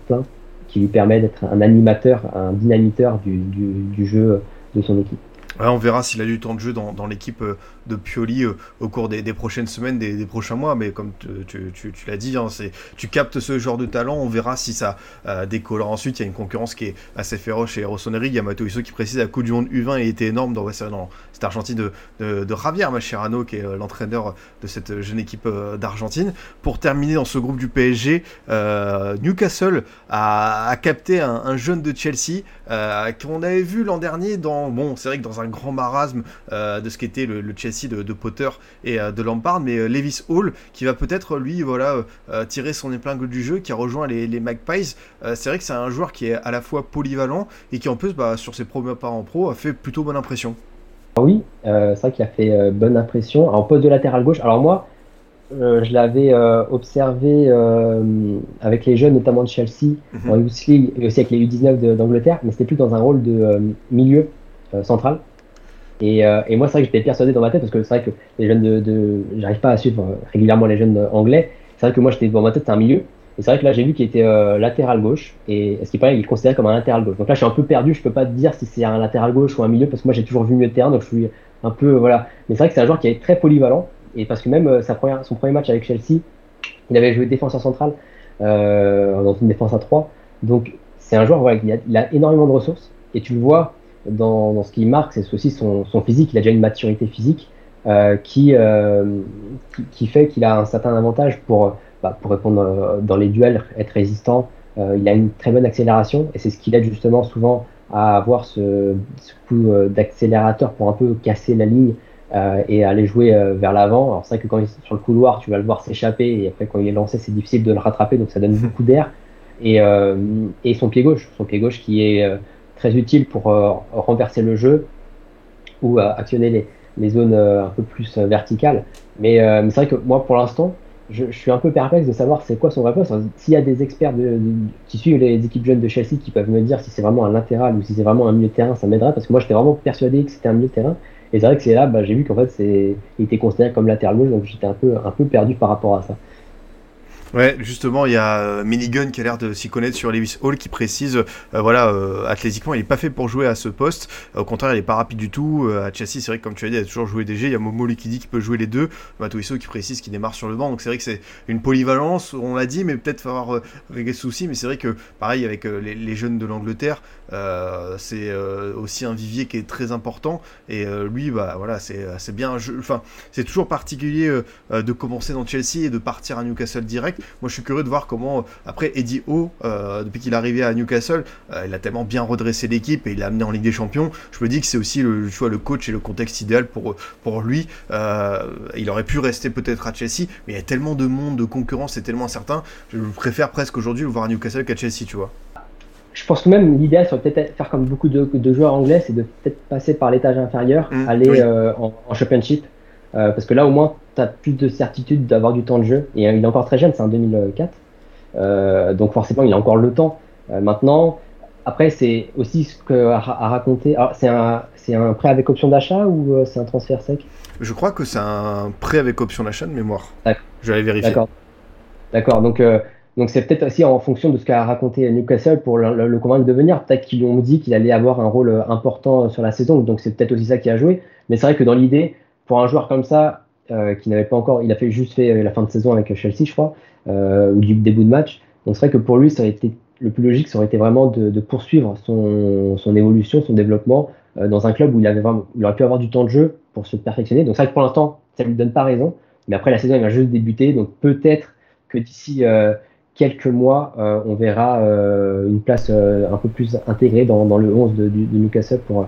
plein qui lui permet d'être un animateur, un dynamiteur du jeu de son équipe. On verra s'il a du temps de jeu dans, l'équipe de Pioli euh, au cours des, prochaines semaines, des, prochains mois. Mais comme tu, l'as dit, hein, tu captes ce genre de talent, on verra si ça euh, décolle. Ensuite, il y a une concurrence qui est assez féroce chez Rossoneri. Il y a Matteo qui précise la Coupe du Monde U20 il était énorme dans, dans cette Argentine de, de, de Javier Mascherano, qui est euh, l'entraîneur de cette jeune équipe d'Argentine. Pour terminer dans ce groupe du PSG, Newcastle a, capté un, jeune de Chelsea qu'on avait vu l'an dernier dans, bon, c'est vrai que dans un grand marasme de ce qu'était le, le Chelsea de, Potter et euh, de Lampard, mais euh, Levis Hall qui va peut-être lui voilà euh, tirer son épingle du jeu, qui a rejoint les, Magpies. c'est vrai que c'est un joueur qui est à la fois polyvalent et qui en plus bah, sur ses premiers pas en pro a fait plutôt bonne impression. Ah oui, c'est vrai qu'il a fait bonne impression. En poste de latéral gauche, alors moi, je l'avais observé avec les jeunes, notamment de Chelsea, mhm. en Youth League, et aussi avec les U19 d'Angleterre, mais c'était plus dans un rôle de milieu central. Et, euh, et moi, c'est vrai que j'étais persuadé dans ma tête, parce que c'est vrai que les jeunes de. de J'arrive pas à suivre régulièrement les jeunes anglais. C'est vrai que moi, j'étais dans ma tête, c'est un milieu. Et c'est vrai que là, j'ai vu qu'il était euh, latéral gauche. Et ce qui paraît, il est considéré comme un latéral gauche. Donc là, je suis un peu perdu. Je peux pas te dire si c'est un latéral gauche ou un milieu, parce que moi, j'ai toujours vu mieux de terrain. Donc je suis un peu. voilà. Mais c'est vrai que c'est un joueur qui est très polyvalent. Et parce que même euh, sa première, son premier match avec Chelsea, il avait joué défenseur central euh, dans une défense à 3. Donc c'est un joueur, voilà, il il a énormément de ressources. Et tu le vois, dans, ce qui marque, c'est aussi son, physique. Il a déjà une maturité physique euh, qui, euh, qui, fait qu'il a un certain avantage pour, bah, répondre euh, dans les duels, être résistant. Il a une très bonne accélération et c'est ce qui l'aide justement souvent à avoir ce, coup d'accélérateur pour un peu casser la ligne et aller jouer vers l'avant. Alors c'est vrai que quand il est sur le couloir, tu vas le voir s'échapper et après quand il est lancé, c'est difficile de le rattraper, donc ça donne beaucoup d'air. Et son pied gauche, son pied gauche qui est très utile pour euh, renverser le jeu ou euh, actionner les, les, zones euh, un peu plus verticales. Mais, c'est vrai que moi, pour l'instant, je, suis un peu perplexe de savoir c'est quoi son vrai poste. S'il y a des experts de, qui suivent les équipes jeunes de Chelsea qui peuvent me dire si c'est vraiment un latéral ou si c'est vraiment un milieu terrain, ça m'aiderait parce que moi j'étais vraiment persuadé que c'était un milieu de terrain. Et c'est vrai que c'est là, bah, j'ai vu qu'en fait, c'est, il était considéré comme latéral gauche, donc j'étais un peu, un peu perdu par rapport à ça. Ouais, justement, il y a euh, Minigun qui a l'air de s'y connaître sur Lewis Hall qui précise, euh, voilà, euh, athlétiquement, il est pas fait pour jouer à ce poste. au contraire, il est pas rapide du tout. à Chelsea, c'est vrai que comme tu as dit, il a toujours joué DG. Il y a Momo qui dit qu'il peut jouer les deux. Matuiso qui précise qu'il démarre sur le banc. Donc c'est vrai que c'est une polyvalence, on l'a dit, mais peut-être faut avoir des soucis. Mais c'est vrai que pareil avec les, les, jeunes de l'Angleterre, c'est aussi un vivier qui est très important. Et lui, bah voilà, c'est bien. Enfin, c'est toujours particulier de commencer dans Chelsea et de partir à Newcastle direct. Moi, je suis curieux de voir comment, euh, après, Eddie Howe, euh, depuis qu'il est arrivé à Newcastle, euh, il a tellement bien redressé l'équipe et il l'a amené en Ligue des Champions. Je me dis que c'est aussi le, choix, le coach et le contexte idéal pour, pour lui. il aurait pu rester peut-être à Chelsea, mais il y a tellement de monde, de concurrence, c'est tellement incertain. Je préfère presque aujourd'hui le voir à Newcastle qu'à Chelsea, tu vois. Je pense que même l'idéal serait peut-être faire comme beaucoup de, de joueurs anglais, c'est de peut-être passer par l'étage inférieur, mmh, aller en, en, championship, parce que là au moins plus de certitude d'avoir du temps de jeu. Et euh, il est encore très jeune, c'est en 2004. Euh, donc forcément, il a encore le temps. Euh, maintenant, après, c'est aussi ce que a, raconté. C'est un, un prêt avec option d'achat ou euh, c'est un transfert sec? Je crois que c'est un prêt avec option d'achat de mémoire. Je vais vérifier. D'accord. D'accord. Donc, euh, donc c'est peut-être aussi en fonction de ce qu'a raconté Newcastle pour le, convaincre de venir. Peut-être qu'ils lui ont dit qu'il allait avoir un rôle important sur la saison. Donc c'est peut-être aussi ça qui a joué. Mais c'est vrai que dans l'idée, pour un joueur comme ça, euh, qui n'avait pas encore, il a fait juste fait la fin de saison avec Chelsea, je crois, ou du début de match. C'est vrai que pour lui, ça aurait été le plus logique, ça aurait été vraiment de, poursuivre son, évolution, son développement euh, dans un club où il, avait vraiment, il aurait pu avoir du temps de jeu pour se perfectionner. Donc, c'est vrai que pour l'instant, ça ne lui donne pas raison. Mais après, la saison, il va juste débuter. Donc, peut-être que d'ici euh, quelques mois, euh, on verra une place un peu plus intégrée dans, le 11 de, Newcastle pour,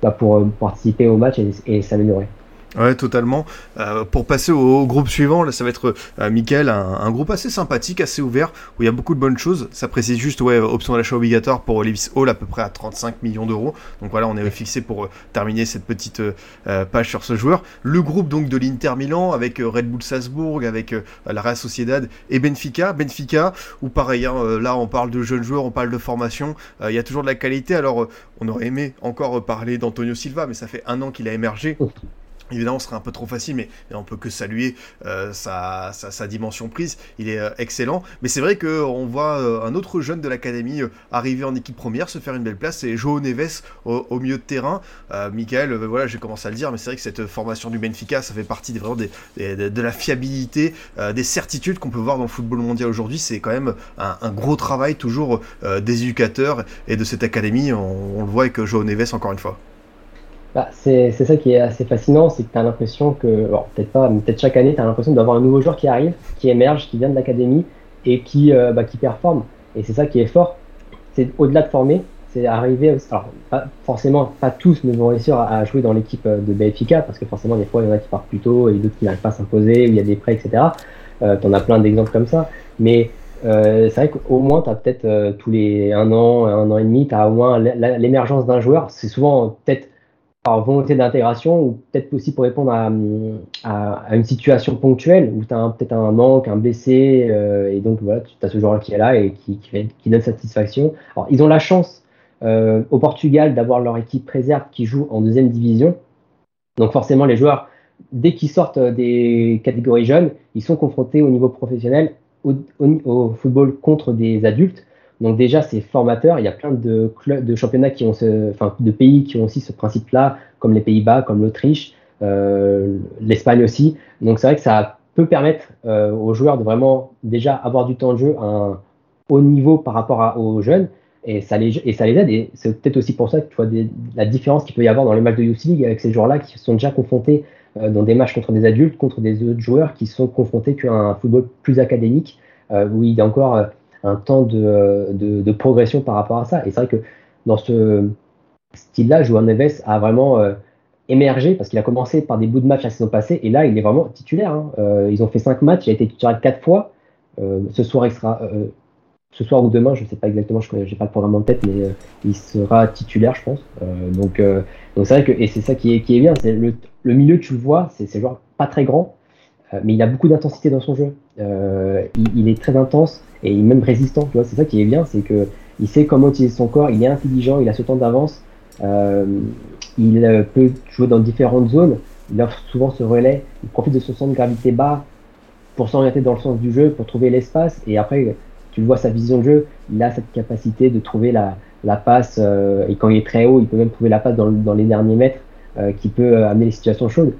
bah, participer au match et s'améliorer. Ouais, totalement. Euh, pour passer au, groupe suivant, là, ça va être euh, Michael, un, groupe assez sympathique, assez ouvert, où il y a beaucoup de bonnes choses. Ça précise juste, ouais, option d'achat obligatoire pour Levis Hall à peu près à 35 millions d'euros. Donc voilà, on est fixé pour euh, terminer cette petite euh, page sur ce joueur. Le groupe donc de l'Inter Milan avec Red Bull Salzbourg, avec la Real Sociedad et Benfica. Benfica, où pareil, hein, là on parle de jeunes joueurs, on parle de formation, il y a toujours de la qualité. Alors on aurait aimé encore parler d'Antonio Silva, mais ça fait un an qu'il a émergé. Évidemment, ce serait un peu trop facile, mais on peut que saluer euh, sa, dimension prise. Il est euh, excellent. Mais c'est vrai qu'on voit euh, un autre jeune de l'académie arriver en équipe première, se faire une belle place. C'est Joao Neves au, milieu de terrain. Michael, voilà, j'ai commencé à le dire, mais c'est vrai que cette formation du Benfica, ça fait partie vraiment de la fiabilité, des certitudes qu'on peut voir dans le football mondial aujourd'hui. C'est quand même un, gros travail toujours des éducateurs et de cette académie. On, on le voit avec Joao Neves encore une fois. Bah, c'est ça qui est assez fascinant, c'est que tu as l'impression que, peut-être pas, mais peut-être chaque année, tu as l'impression d'avoir un nouveau joueur qui arrive, qui émerge, qui vient de l'académie et qui, euh, bah, qui performe. Et c'est ça qui est fort. C'est au-delà de former, c'est arriver. Alors, pas, forcément, pas tous ne vont réussir à, jouer dans l'équipe euh, de BFIK, parce que forcément, des fois, il y en a qui partent plus tôt et d'autres qui n'arrivent pas à s'imposer, où il y a des prêts, etc. Euh, tu en as plein d'exemples comme ça. Mais euh, c'est vrai qu'au moins, tu as peut-être tous les un an, un an et demi, tu as au moins l'émergence d'un joueur. C'est souvent peut-être par volonté d'intégration ou peut-être aussi pour répondre à, à, une situation ponctuelle où tu as peut-être un manque, un blessé, euh, et donc voilà, tu as ce joueur qui est là et qui, donne satisfaction. Alors, ils ont la chance euh, au Portugal d'avoir leur équipe réserve qui joue en deuxième division. Donc forcément, les joueurs, dès qu'ils sortent des catégories jeunes, ils sont confrontés au niveau professionnel au football contre des adultes. Donc déjà, c'est formateur. Il y a plein de, de championnats qui ont enfin, de pays qui ont aussi ce principe-là, comme les Pays-Bas, comme l'Autriche, euh, l'Espagne aussi. Donc c'est vrai que ça peut permettre euh, aux joueurs de vraiment déjà avoir du temps de jeu à un haut niveau par rapport aux jeunes. Et ça les, et ça les aide. Et c'est peut-être aussi pour ça que tu vois la différence qu'il peut y avoir dans les matchs de Youth League avec ces joueurs-là qui sont déjà confrontés euh, dans des matchs contre des adultes, contre des autres joueurs qui sont confrontés qu'à un football plus académique, où il y a encore un temps de, de, progression par rapport à ça. Et c'est vrai que dans ce style-là, Joao Neves a vraiment euh, émergé parce qu'il a commencé par des bouts de match la saison passée et là, il est vraiment titulaire. Hein. Euh, ils ont fait cinq matchs, il a été titulaire quatre fois. Euh, ce soir, ce soir ou demain, je ne sais pas exactement, je n'ai pas le programme en tête, mais il sera titulaire, je pense. donc, donc c'est vrai que et c'est ça qui est, qui est bien. C'est le, le, milieu, tu le vois, c'est c'est genre pas très grand, mais il a beaucoup d'intensité dans son jeu. Il, il, est très intense et même résistant. Tu vois, c'est ça qui est bien, c'est que il sait comment utiliser son corps, il est intelligent, il a ce temps d'avance, euh, il euh, peut jouer dans différentes zones, il offre souvent ce relais, il profite de son centre de gravité bas pour s'orienter dans le sens du jeu, pour trouver l'espace, et après, tu vois sa vision de jeu, il a cette capacité de trouver la, passe, euh, et quand il est très haut, il peut même trouver la passe dans, les derniers mètres, euh, qui peut amener les situations chaudes,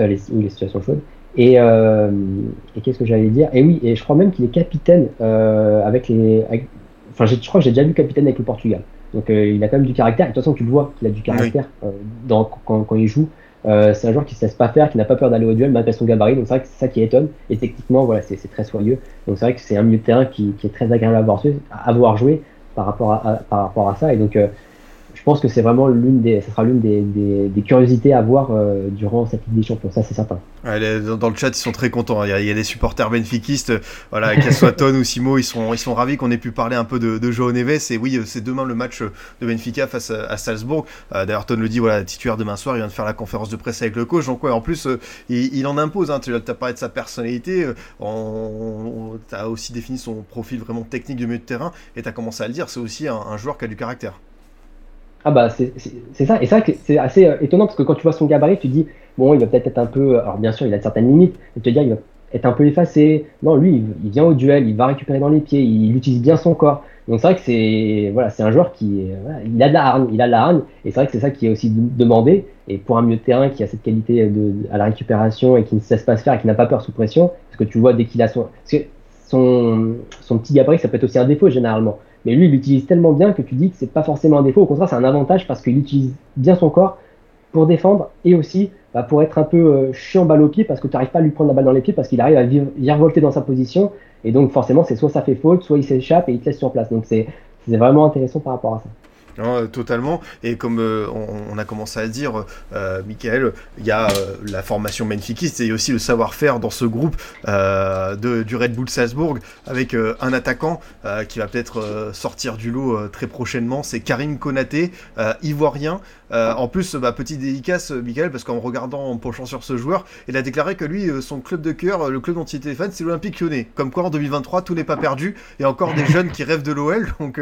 euh, les situations chaudes. Et, euh, et qu'est-ce que j'allais dire? Et oui, et je crois même qu'il est capitaine euh, avec les. enfin, je crois que j'ai déjà vu capitaine avec le Portugal. Donc euh, il a quand même du caractère. Et de toute façon, tu le vois qu'il a du caractère euh, dans, quand, quand, il joue. Euh, c'est un joueur qui ne se laisse pas faire, qui n'a pas peur d'aller au duel malgré son gabarit. Donc c'est vrai que c'est ça qui étonne. Et techniquement, voilà, c'est très soyeux. Donc c'est vrai que c'est un milieu de terrain qui, qui, est très agréable à voir, à voir jouer par rapport à, par rapport à ça. Et donc je pense que c'est vraiment l'une des, ça sera l'une des, des, curiosités à voir euh, durant cette Ligue des Champions, ça c'est certain. dans, le chat, ils sont très contents. Hein. Il y a, des supporters benfiquistes, voilà, qu'elle soit Ton ou Simo, ils sont, ils sont ravis qu'on ait pu parler un peu de, de Joao Neves. Et oui, c'est demain le match de Benfica face à, Salzbourg. D'ailleurs, Ton le dit, voilà, titulaire demain soir, il vient de faire la conférence de presse avec le coach. Donc, ouais, en plus, il, en impose. Hein. Tu as parlé de sa personnalité. tu as aussi défini son profil vraiment technique de milieu de terrain. Et tu as commencé à le dire, c'est aussi un joueur qui a du caractère. Ah bah c'est ça, et ça c'est assez euh, étonnant parce que quand tu vois son gabarit, tu dis bon il va peut-être être un peu, alors bien sûr il a certaines limites, mais te dire il va être un peu effacé. Non lui il, vient au duel, il va récupérer dans les pieds, il, utilise bien son corps. Donc c'est vrai que c'est voilà c'est un joueur qui il a de la hargne, il a de la et c'est vrai que c'est ça qui est aussi demandé. Et pour un milieu de terrain qui a cette qualité de, à la récupération et qui ne cesse pas se faire et qui n'a pas peur sous pression, parce que tu vois dès qu'il a son, parce que son son petit gabarit ça peut être aussi un défaut généralement. Mais lui, il l'utilise tellement bien que tu dis que c'est pas forcément un défaut. Au contraire, c'est un avantage parce qu'il utilise bien son corps pour défendre et aussi bah, pour être un peu euh, chiant balle au pied parce que tu n'arrives pas à lui prendre la balle dans les pieds parce qu'il arrive à virevolter dans sa position. Et donc, forcément, c'est soit ça fait faute, soit il s'échappe et il te laisse sur place. Donc, c'est vraiment intéressant par rapport à ça. Euh, totalement. Et comme euh, on, a commencé à dire, euh, Michael, il y a la formation benfiquiste et aussi le savoir-faire dans ce groupe de, du Red Bull Salzbourg avec un attaquant qui va peut-être sortir du lot très prochainement. C'est Karim Konaté, ivoirien. en plus, bah, petite dédicace, Michael, parce qu'en regardant, en penchant sur ce joueur, il a déclaré que lui, son club de cœur, le club dont il était fan, c'est l'Olympique Lyonnais. Comme quoi, en 2023, tout n'est pas perdu. Il y a encore des jeunes qui rêvent de l'OL. Donc,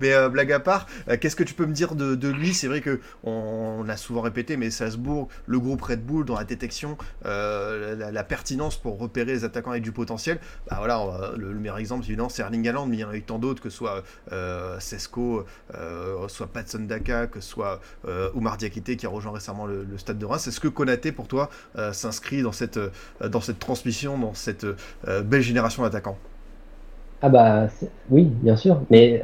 mais blague à part, qu'est-ce Qu'est-ce que tu peux me dire de, lui? C'est vrai que on, a souvent répété, mais Salzbourg, le groupe Red Bull dans la détection, euh, la, pertinence pour repérer les attaquants avec du potentiel. Bah voilà, le, meilleur exemple évidemment c'est Erling Haaland, mais il y en a eu tant d'autres que soit euh, Sesko, euh, soit Patson Daka, que soit euh, Oumar Diakité qui a rejoint récemment le, stade de Reims. Est-ce que Konaté pour toi s'inscrit dans cette dans cette transmission, dans cette belle génération d'attaquants? Ah bah oui, bien sûr. Mais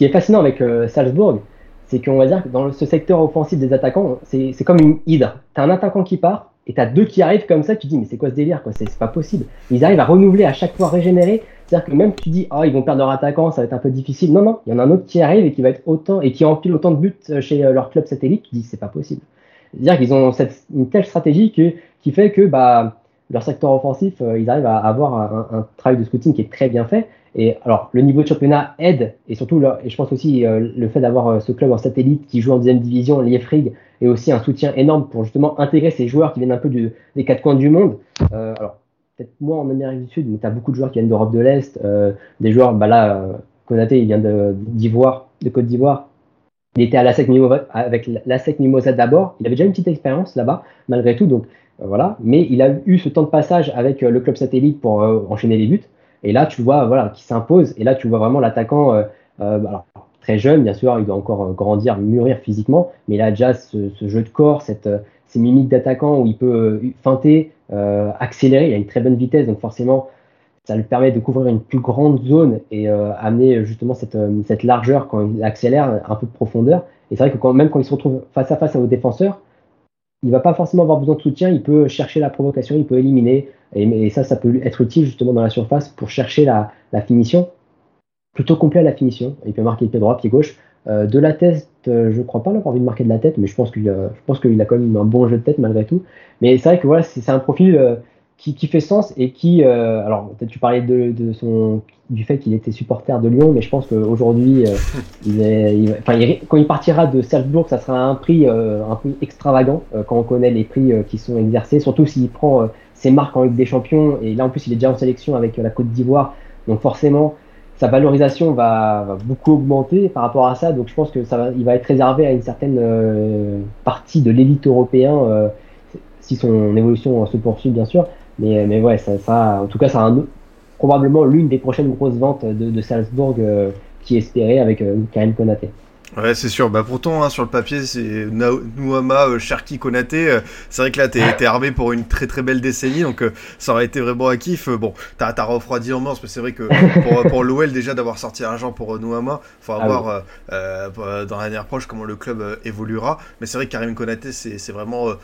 qui est fascinant avec euh, Salzbourg, c'est qu'on va dire que dans ce secteur offensif des attaquants, c'est comme une hydre. Tu as un attaquant qui part et tu as deux qui arrivent comme ça, tu dis mais c'est quoi ce délire C'est pas possible. Ils arrivent à renouveler à chaque fois, régénérer. C'est-à-dire que même tu dis oh ils vont perdre leur attaquant, ça va être un peu difficile. Non non, il y en a un autre qui arrive et qui va être autant et qui empile autant de buts euh, chez euh, leur club satellite. Tu dis c'est pas possible. C'est-à-dire qu'ils ont cette, une telle stratégie que, qui fait que bah leur secteur offensif, ils arrivent à avoir un, travail de scouting qui est très bien fait. Et alors, le niveau de championnat aide, et surtout, et je pense aussi euh, le fait d'avoir euh, ce club en satellite qui joue en deuxième division, l'IFRIG, est aussi un soutien énorme pour justement intégrer ces joueurs qui viennent un peu des quatre coins du monde. Euh, alors, peut-être moins en Amérique du Sud, mais tu as beaucoup de joueurs qui viennent d'Europe de l'Est, des joueurs, bah là, Konaté, il vient d'Ivoire, de, Côte d'Ivoire. Il était à la SEC Mimosa, avec la SEC Mimosa d'abord. Il avait déjà une petite expérience là-bas, malgré tout. Donc, voilà. Mais il a eu ce temps de passage avec le club satellite pour enchaîner les buts. Et là, tu vois, voilà, qui s'impose. Et là, tu vois vraiment l'attaquant, euh, euh, très jeune, bien sûr, il doit encore euh, grandir, mûrir physiquement, mais il a déjà ce, jeu de corps, cette, ces mimiques d'attaquant où il peut feinter, accélérer. Il a une très bonne vitesse, donc forcément, ça lui permet de couvrir une plus grande zone et amener justement cette, largeur quand il accélère, un peu de profondeur. Et c'est vrai que quand, même quand il se retrouve face à face vos défenseurs, il va pas forcément avoir besoin de soutien, il peut chercher la provocation, il peut éliminer, et, ça, ça peut être utile justement dans la surface pour chercher la, finition, plutôt complet à la finition. Il peut marquer pied droit, pied gauche. Euh, de la tête, euh, je crois pas avoir envie de marquer de la tête, mais je pense qu'il a, je pense qu'il a quand même un bon jeu de tête malgré tout. Mais c'est vrai que voilà, c'est un profil euh, qui, fait sens et qui, euh, alors peut-être tu parlais de, son, du fait qu'il était supporter de Lyon, mais je pense qu'aujourd'hui, euh, il quand il partira de Salzbourg, ça sera un prix euh, un peu extravagant quand on connaît les prix qui sont exercés, surtout s'il prend ses marques en Ligue des Champions. Et là en plus il est déjà en sélection avec la Côte d'Ivoire, donc forcément sa valorisation va, beaucoup augmenter par rapport à ça, donc je pense que ça va, il va être réservé à une certaine partie de l'élite européen si son évolution se poursuit bien sûr. Mais, mais ouais, ça, ça, en tout cas, c'est probablement l'une des prochaines grosses ventes de, de Salzbourg euh, qui est espérée avec euh, Karim Konaté. Ouais, c'est sûr. Bah pourtant, hein, sur le papier, c'est Nouama, euh, Cherki, Konaté. Euh, c'est vrai que là, t'es armé pour une très très belle décennie, donc euh, ça aurait été vraiment un kiff. bon, t'as as refroidi en morse, mais c'est vrai que pour, pour l'OL déjà d'avoir sorti l'argent pour Nouama, faut ah voir dans l'avenir proche comment le club évoluera. Mais c'est vrai que Karim Konaté, c'est vraiment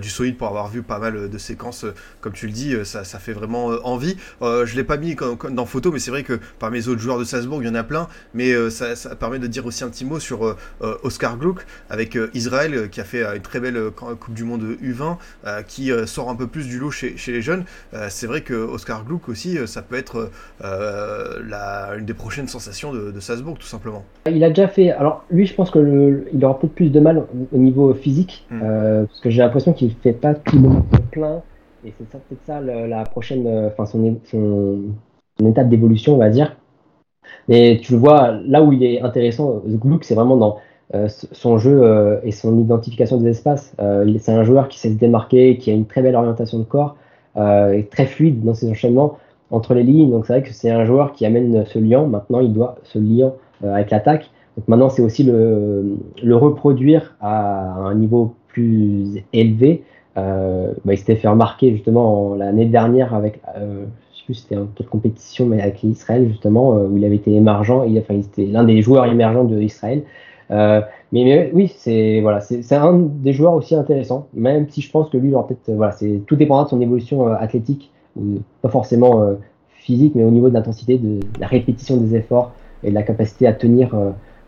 du solide pour avoir vu pas mal de séquences, comme tu le dis, ça, ça fait vraiment envie. je l'ai pas mis comme, dans photo, mais c'est vrai que par mes autres joueurs de Salzbourg, il y en a plein, mais ça, ça permet de dire aussi un petit mot sur sur Oscar Gluck avec Israël qui a fait une très belle Coupe du Monde U20 qui sort un peu plus du lot chez, les jeunes. c'est vrai que Oscar Gluck aussi, ça peut être la, une des prochaines sensations de, de, Salzbourg tout simplement. Il a déjà fait. Alors lui, je pense que il aura peut-être plus de mal au niveau physique hmm. parce que j'ai l'impression qu'il fait pas tout le monde plein. Et c'est peut-être ça la prochaine, enfin son, son, étape d'évolution, on va dire. Mais tu le vois, là où il est intéressant, Gluck, c'est vraiment dans euh, son jeu euh, et son identification des espaces. Euh, c'est un joueur qui sait se démarquer, qui a une très belle orientation de corps, et très fluide dans ses enchaînements entre les lignes. Donc c'est vrai que c'est un joueur qui amène ce lien. Maintenant, il doit ce lien avec l'attaque. Donc maintenant, c'est aussi le, le, reproduire à un niveau plus élevé. Bah, il s'était fait remarquer justement l'année dernière avec plus c'était de compétition, avec Israël justement, euh, où il avait été émergent, il, enfin, il était l'un des joueurs émergents de Israël. Euh, mais, oui, c'est voilà, c'est un des joueurs aussi intéressants, même si je pense que lui, peut-être, voilà, c'est tout dépendra de son évolution euh, athlétique, pas forcément physique, mais au niveau de l'intensité, de, la répétition des efforts et de la capacité à tenir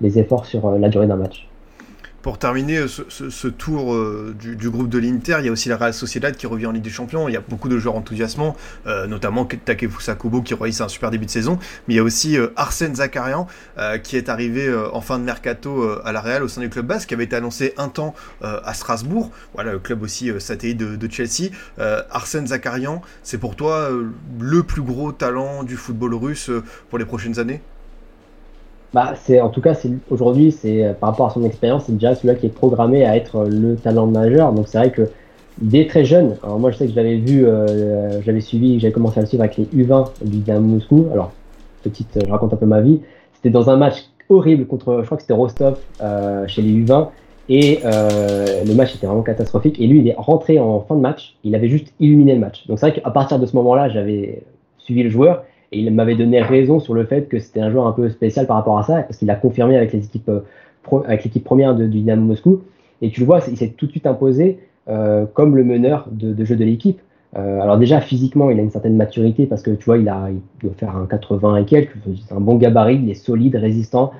les efforts sur la durée d'un match pour terminer euh, ce, tour euh, du, groupe de l'Inter, il y a aussi la Real Sociedad qui revient en Ligue des Champions. Il y a beaucoup de joueurs enthousiasmants, euh, notamment Takefusa Kubo qui réussit un super début de saison. Mais il y a aussi Arsène Zakarian qui est arrivé en fin de mercato à la Real au sein du club basque, qui avait été annoncé un temps à Strasbourg. Voilà, le club aussi satellite de, de Chelsea. Arsène Zakarian, c'est pour toi le plus gros talent du football russe pour les prochaines années? Bah, c'est en tout cas, aujourd'hui, c'est euh, par rapport à son expérience, c'est déjà celui-là qui est programmé à être euh, le talent majeur. Donc c'est vrai que dès très jeune, alors moi je sais que je l'avais vu, euh, j'avais suivi, j'avais commencé à le suivre avec les U20 du Dynamo Moscou. Alors petite, je raconte un peu ma vie. C'était dans un match horrible contre, je crois que c'était Rostov chez les U20. Et le match était vraiment catastrophique. Et lui, il est rentré en fin de match. Il avait juste illuminé le match. Donc c'est vrai qu'à partir de ce moment-là, j'avais suivi le joueur. Il m'avait donné raison sur le fait que c'était un joueur un peu spécial par rapport à ça, parce qu'il a confirmé avec les euh, avec l'équipe première du Dynamo Moscou. Et tu le vois, il s'est tout de suite imposé euh, comme le meneur de, jeu de l'équipe. Euh, alors déjà physiquement, il a une certaine maturité parce que tu vois, il doit faire un 80 et quelques. C'est un bon gabarit, il est solide, résistant,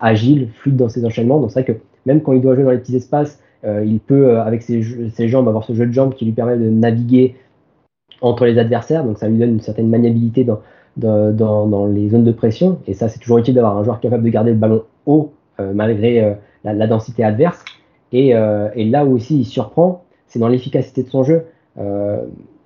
agile, fluide dans ses enchaînements. Donc c'est vrai que même quand il doit jouer dans les petits espaces, il peut, avec ses, ses, jambes, avoir ce jeu de jambes qui lui permet de naviguer entre les adversaires, donc ça lui donne une certaine maniabilité dans, dans, dans, les zones de pression, et ça c'est toujours utile d'avoir un joueur capable de garder le ballon haut euh, malgré euh, la, densité adverse, et, euh, et, là où aussi il surprend, c'est dans l'efficacité de son jeu.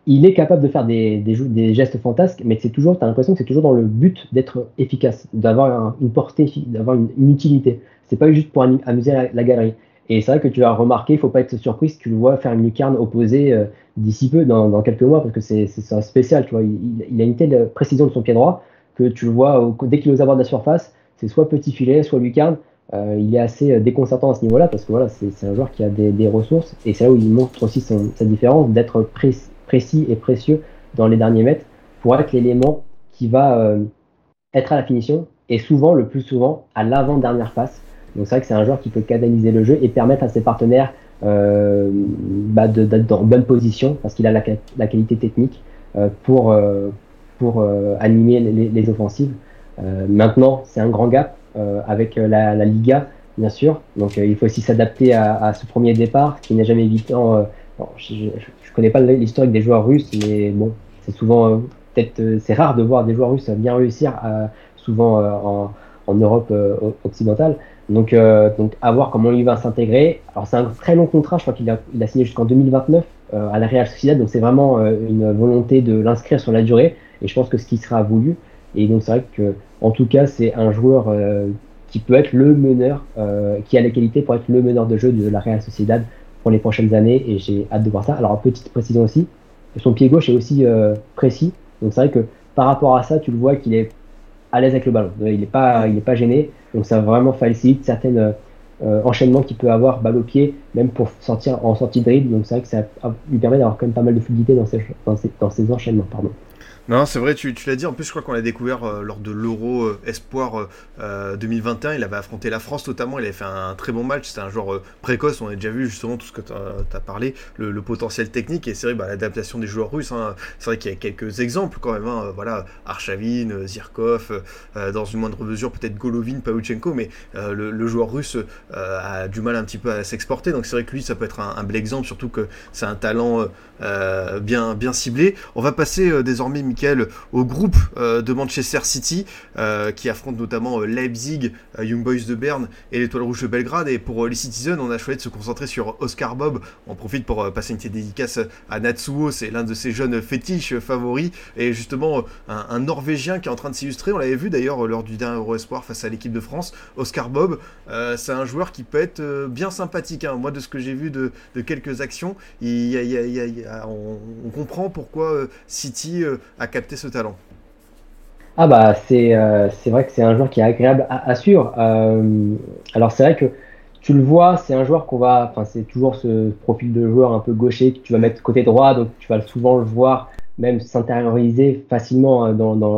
il est capable de faire des, des, gestes fantasques, mais c'est toujours, tu as l'impression que c'est toujours dans le but d'être efficace, d'avoir une portée, d'avoir une, utilité. C'est pas juste pour amuser la galerie. Et c'est vrai que tu as remarqué, il ne faut pas être surpris si tu le vois faire une lucarne opposée euh, d'ici peu, dans, quelques mois, parce que c'est spécial. Tu vois. Il, a une telle précision de son pied droit que tu le vois, dès qu'il aux abords de la surface, c'est soit petit filet, soit lucarne. Euh, il est assez euh, déconcertant à ce niveau-là, parce que voilà, c'est un joueur qui a des, ressources, et c'est là où il montre aussi sa différence d'être précis et précieux dans les derniers mètres pour être l'élément qui va être à la finition, et souvent, le plus souvent, à l'avant-dernière passe donc c'est vrai que c'est un joueur qui peut canaliser le jeu et permettre à ses partenaires euh, bah, d'être dans bonne position parce qu'il a la, qualité technique euh, pour, euh, pour animer les, offensives. maintenant, c'est un grand gap avec la, Liga, bien sûr. Donc il faut aussi s'adapter à, ce premier départ qui n'est jamais évident. je ne connais pas l'historique des joueurs russes, mais bon, c'est souvent peut-être c'est rare de voir des joueurs russes bien réussir, souvent en, en, Europe occidentale. Donc, euh, donc à voir comment il va s'intégrer. Alors c'est un très long contrat, je crois qu'il a, il a signé jusqu'en 2029 euh, à la Real Sociedad, donc c'est vraiment euh, une volonté de l'inscrire sur la durée, et je pense que ce qui sera voulu. Et donc c'est vrai que, en tout cas, c'est un joueur euh, qui peut être le meneur, qui a les qualités pour être le meneur de jeu de la Real Sociedad pour les prochaines années, et j'ai hâte de voir ça. Alors petite précision aussi, son pied gauche est aussi précis, donc c'est vrai que par rapport à ça, tu le vois qu'il est à l'aise avec le ballon. Il n'est pas, il est pas gêné. Donc ça vraiment facilite certains euh, enchaînements qu'il peut avoir balle au pied, même pour sortir en sortie de dribble. Donc c'est vrai que ça lui permet d'avoir quand même pas mal de fluidité dans ses, dans ses, dans ses enchaînements. Pardon. Non, c'est vrai, tu, l'as dit. En plus, je crois qu'on l'a découvert euh, lors de l'Euro euh, Espoir euh, 2021. Il avait affronté la France notamment. Il avait fait un, très bon match. C'était un joueur euh, précoce. On a déjà vu justement tout ce que tu as, parlé, le, potentiel technique. Et c'est vrai, bah, l'adaptation des joueurs russes. Hein, c'est vrai qu'il y a quelques exemples quand même. Hein, voilà, Arshavin, Zirkov, dans une moindre mesure peut-être Golovin, Pavuchenko. Mais le, le, joueur russe a du mal un petit peu à s'exporter. Donc c'est vrai que lui, ça peut être un, un bel exemple. Surtout que c'est un talent bien, bien ciblé. On va passer désormais au groupe euh, de Manchester City euh, qui affronte notamment euh, Leipzig, Young Boys de Berne et l'Étoile Rouge de Belgrade. Et pour les Citizens, on a choisi de se concentrer sur Oscar Bob. On profite pour passer une petite dédicace à Natsuo, c'est l'un de ses jeunes fétiches favoris et justement un, Norvégien qui est en train de s'illustrer. On l'avait vu d'ailleurs lors du dernier Euro Espoir face à l'équipe de France. Oscar Bob, c'est un joueur qui peut être bien sympathique. Hein. Moi, de ce que j'ai vu de, quelques actions, il, on, comprend pourquoi City a capté ce talent Ah bah c'est euh, vrai que c'est un joueur qui est agréable à, suivre. Euh, alors c'est vrai que tu le vois, c'est un joueur qu'on va, enfin c'est toujours ce profil de joueur un peu gaucher que tu vas mettre côté droit, donc tu vas souvent le voir même s'intérioriser facilement euh,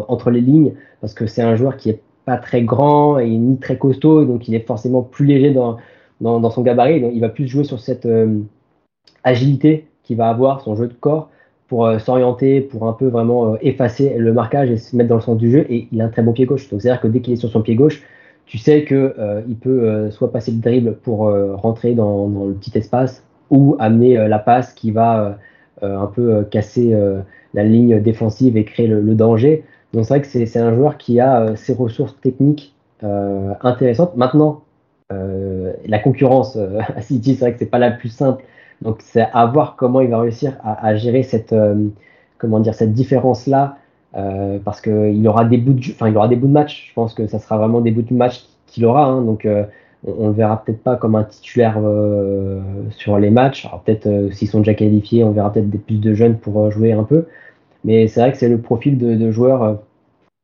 entre les lignes, parce que c'est un joueur qui est pas très grand et ni très costaud, donc il est forcément plus léger dans, dans, son gabarit, donc il va plus jouer sur cette agilité qu'il va avoir, son jeu de corps pour euh, s'orienter, pour un peu vraiment euh, effacer le marquage et se mettre dans le sens du jeu. Et il a un très bon pied gauche. Donc c'est-à-dire que dès qu'il est sur son pied gauche, tu sais que euh, il peut soit passer le dribble pour rentrer dans, le petit espace ou amener la passe qui va un peu casser la ligne défensive et créer le, danger. Donc c'est vrai que c'est un joueur qui a ses ressources techniques intéressantes. Maintenant, la concurrence à City, c'est vrai que c'est pas la plus simple donc c'est à voir comment il va réussir à, gérer cette, euh, comment dire, cette différence-là, euh, parce qu'il aura des bouts de, enfin il aura des bouts de match. Je pense que ça sera vraiment des bouts de match qu'il aura. Hein, donc euh, on, ne le verra peut-être pas comme un titulaire sur les matchs. Alors peut-être s'ils sont déjà qualifiés, on verra peut-être des plus de jeunes pour jouer un peu. Mais c'est vrai que c'est le profil de, joueur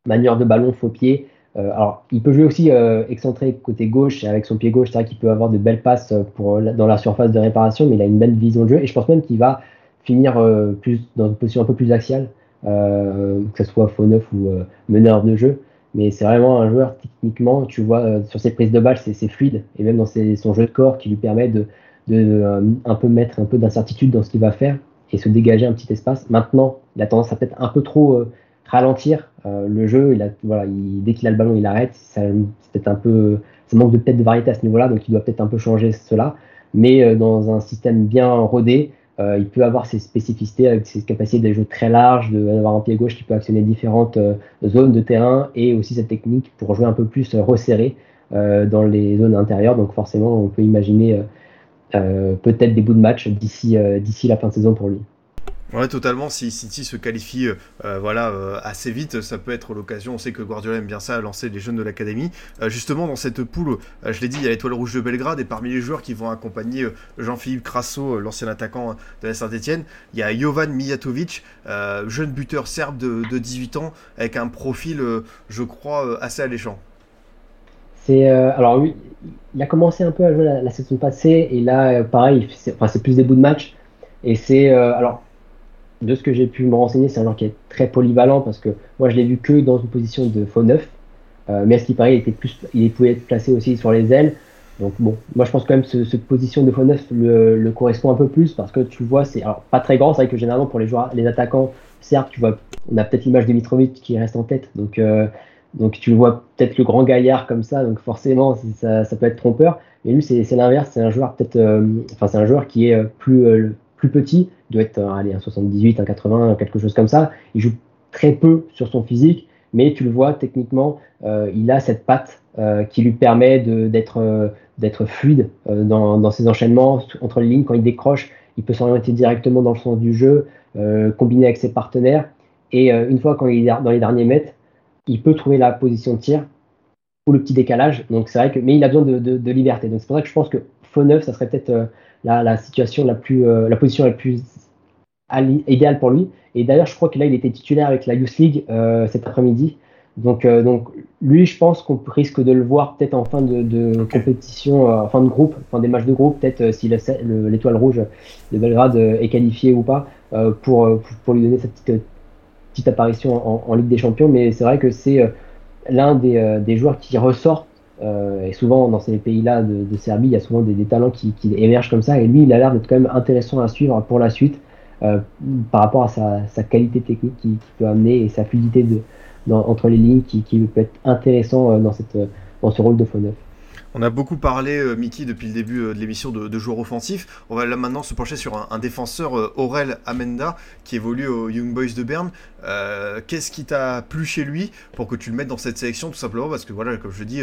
manière de ballon, faux pied, alors, il peut jouer aussi euh, excentré côté gauche, avec son pied gauche, c'est vrai qu'il peut avoir de belles passes pour, dans la surface de réparation, mais il a une belle vision de jeu, et je pense même qu'il va finir euh, plus dans une position un peu plus axiale, que ce soit faux neuf ou meneur de jeu. Mais c'est vraiment un joueur, techniquement, tu vois, sur ses prises de balles, c'est fluide, et même dans son jeu de corps qui lui permet de, de un peu mettre un peu d'incertitude dans ce qu'il va faire et se dégager un petit espace. Maintenant, il a tendance à peut-être un peu trop ralentir euh, le jeu. Il a, voilà, dès qu'il a le ballon, il arrête. peut-être un peu, ça manque de peut-être de variété à ce niveau-là, donc il doit peut-être un peu changer cela. Mais euh, dans un système bien rodé, euh, il peut avoir ses spécificités avec ses capacités de jeu très larges, d'avoir un pied gauche qui peut actionner différentes zones de terrain et aussi cette technique pour jouer un peu plus resserré dans les zones intérieures. Donc forcément, on peut imaginer peut-être des bouts de match d'ici d'ici la fin de saison pour lui. Totalement. Si City se qualifie euh, voilà, euh, assez vite, ça peut être l'occasion. On sait que Guardiola aime bien ça, lancer les jeunes de l'académie. Euh, justement, dans cette poule, je l'ai dit, il y a l'étoile rouge de Belgrade. Et parmi les joueurs qui vont accompagner Jean-Philippe Crasso, l'ancien attaquant de la Saint-Etienne, il y a Jovan Mijatovic, jeune buteur serbe de, 18 ans, avec un profil, je crois, assez alléchant. C'est alors il a commencé un peu à jouer la, saison passée et là, pareil, c'est plus des bouts de match. Et c'est alors de ce que j'ai pu me renseigner, c'est un joueur qui est très polyvalent parce que moi je l'ai vu que dans une position de faux neuf. Euh, mais à ce qui paraît, il, plus, il pouvait être placé aussi sur les ailes. Donc bon, moi je pense quand même que cette position de faux neuf le, correspond un peu plus parce que tu vois, c'est alors pas très grand. C'est vrai que généralement pour les joueurs, les attaquants, certes, tu vois, on a peut-être l'image de Mitrovic qui reste en tête. Donc euh, tu le vois peut-être le grand gaillard comme ça. Donc forcément, ça, ça peut être trompeur. Mais lui, c'est l'inverse. C'est un joueur peut-être, euh, enfin c'est un joueur qui est plus petit, il doit être allez, un 78, un 80, quelque chose comme ça. Il joue très peu sur son physique, mais tu le vois techniquement, euh, il a cette patte euh, qui lui permet d'être euh, d'être fluide dans, dans, ses enchaînements entre les lignes. Quand il décroche, il peut s'orienter directement dans le sens du jeu, combiner avec ses partenaires. Et une fois quand il est dans les derniers mètres, il peut trouver la position de tir ou le petit décalage. Donc c'est vrai que, mais il a besoin de, de, de liberté. Donc c'est pour ça que je pense que faux neuf, ça serait peut-être la, situation la plus, euh, la position la plus idéale pour lui. Et d'ailleurs, je crois que là, il était titulaire avec la Youth League euh, cet après-midi. Donc, euh, donc, lui, je pense qu'on risque de le voir peut-être en fin de, compétition, en fin de groupe, fin des matchs de groupe, peut-être si l'étoile rouge de Belgrade est qualifiée ou pas, pour, pour lui donner cette petite petite apparition en, Ligue des Champions, mais c'est vrai que c'est l'un des, des, joueurs qui ressort. Et souvent dans ces pays-là de, Serbie, il y a souvent des, talents qui, qui, émergent comme ça. Et lui, il a l'air d'être quand même intéressant à suivre pour la suite par rapport à sa, qualité technique qu'il peut amener et sa fluidité entre les lignes qui, qui, peut être intéressant dans, cette, dans ce rôle de faux neuf. On a beaucoup parlé, euh, Mickey, depuis le début euh, de l'émission de, joueurs offensifs. On va là maintenant se pencher sur un, défenseur, euh, Aurel Amenda, qui évolue aux Young Boys de Berne. Qu'est-ce qui t'a plu chez lui pour que tu le mettes dans cette sélection, tout simplement? Parce que voilà, comme je dis,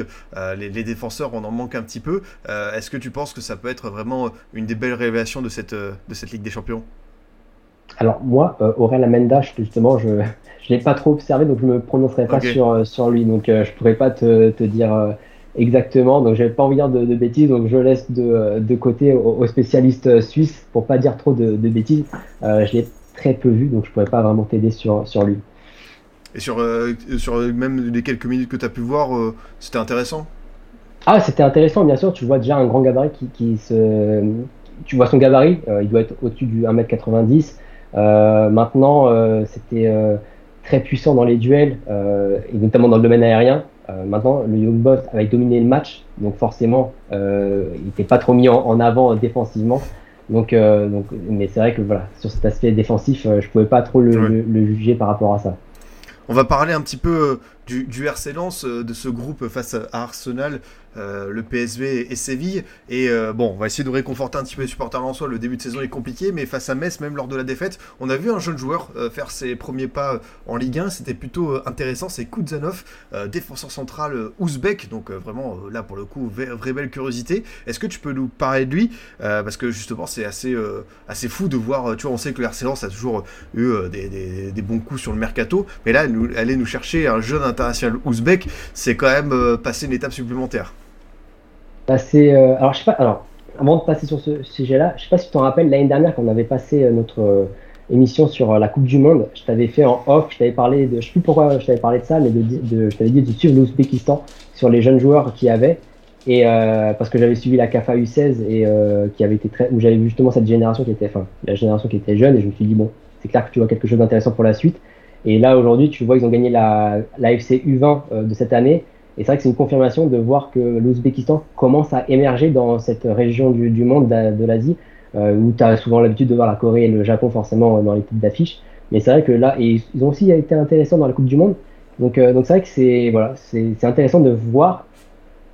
les, défenseurs, on en manque un petit peu. Est-ce que tu penses que ça peut être vraiment une des belles révélations de cette, de cette Ligue des Champions? Alors moi, Aurel Amenda, justement, je ne l'ai pas trop observé, donc je ne me prononcerai pas sur, sur lui. Donc je ne pourrais pas te, te dire Exactement, donc j'avais pas envie de dire de, bêtises, donc je laisse de, de côté aux, spécialistes suisses pour pas dire trop de, bêtises. Euh, je l'ai très peu vu, donc je pourrais pas vraiment t'aider sur, sur lui. Et sur, euh, sur même les quelques minutes que tu as pu voir, euh, c'était intéressant? Ah, c'était intéressant, bien sûr. Tu vois déjà un grand gabarit qui, qui se. Tu vois son gabarit, il doit être au-dessus du 1m90. maintenant, c'était très puissant dans les duels, et notamment dans le domaine aérien. Euh, maintenant, le Young Boss avait dominé le match, donc forcément, euh, il n'était pas trop mis en, avant défensivement. Donc, euh, donc, mais c'est vrai que voilà, sur cet aspect défensif, je pouvais pas trop le, juger par rapport à ça. On va parler un petit peu du, du RC Lens, de ce groupe face à Arsenal. Euh, le PSV et Séville. Et euh, bon, on va essayer de réconforter un petit peu les supporters soi Le début de saison est compliqué, mais face à Metz, même lors de la défaite, on a vu un jeune joueur euh, faire ses premiers pas en Ligue 1. C'était plutôt intéressant. C'est Kuzanov, défenseur central ouzbek. Donc vraiment, là pour le coup, vraie belle curiosité. Est-ce que tu peux nous parler de lui Parce que justement, c'est assez, assez fou de voir. Tu vois, on sait que le a toujours eu des, des, bons coups sur le mercato. Mais là, nous, aller nous chercher un jeune international ouzbek, c'est quand même passer une étape supplémentaire. Bah, euh, alors, je sais pas. Alors, avant de passer sur ce sujet-là, je sais pas si tu t'en rappelles l'année dernière quand on avait passé euh, notre euh, émission sur la Coupe du Monde. Je t'avais fait en off, je t'avais parlé de, je sais plus pourquoi je t'avais parlé de ça, mais de, je t'avais dit de suivre l'Ouzbékistan sur les jeunes joueurs qu'il y avait. Et parce que j'avais suivi la CAFA U16 et qui avait été très, où j'avais vu justement cette génération qui était, enfin, la génération qui était jeune, et je me suis dit bon, c'est clair que tu vois quelque chose d'intéressant pour la suite. Et là aujourd'hui, tu vois, ils ont gagné la, la FC U20 de cette année et c'est vrai que c'est une confirmation de voir que l'Ouzbékistan commence à émerger dans cette région du, monde de, l'Asie, euh, où tu as souvent l'habitude de voir la Corée et le Japon forcément dans les têtes d'affiche. Mais c'est vrai que là, et ils ont aussi été intéressants dans la Coupe du Monde. Donc, euh, donc c'est vrai que c'est voilà, intéressant de voir,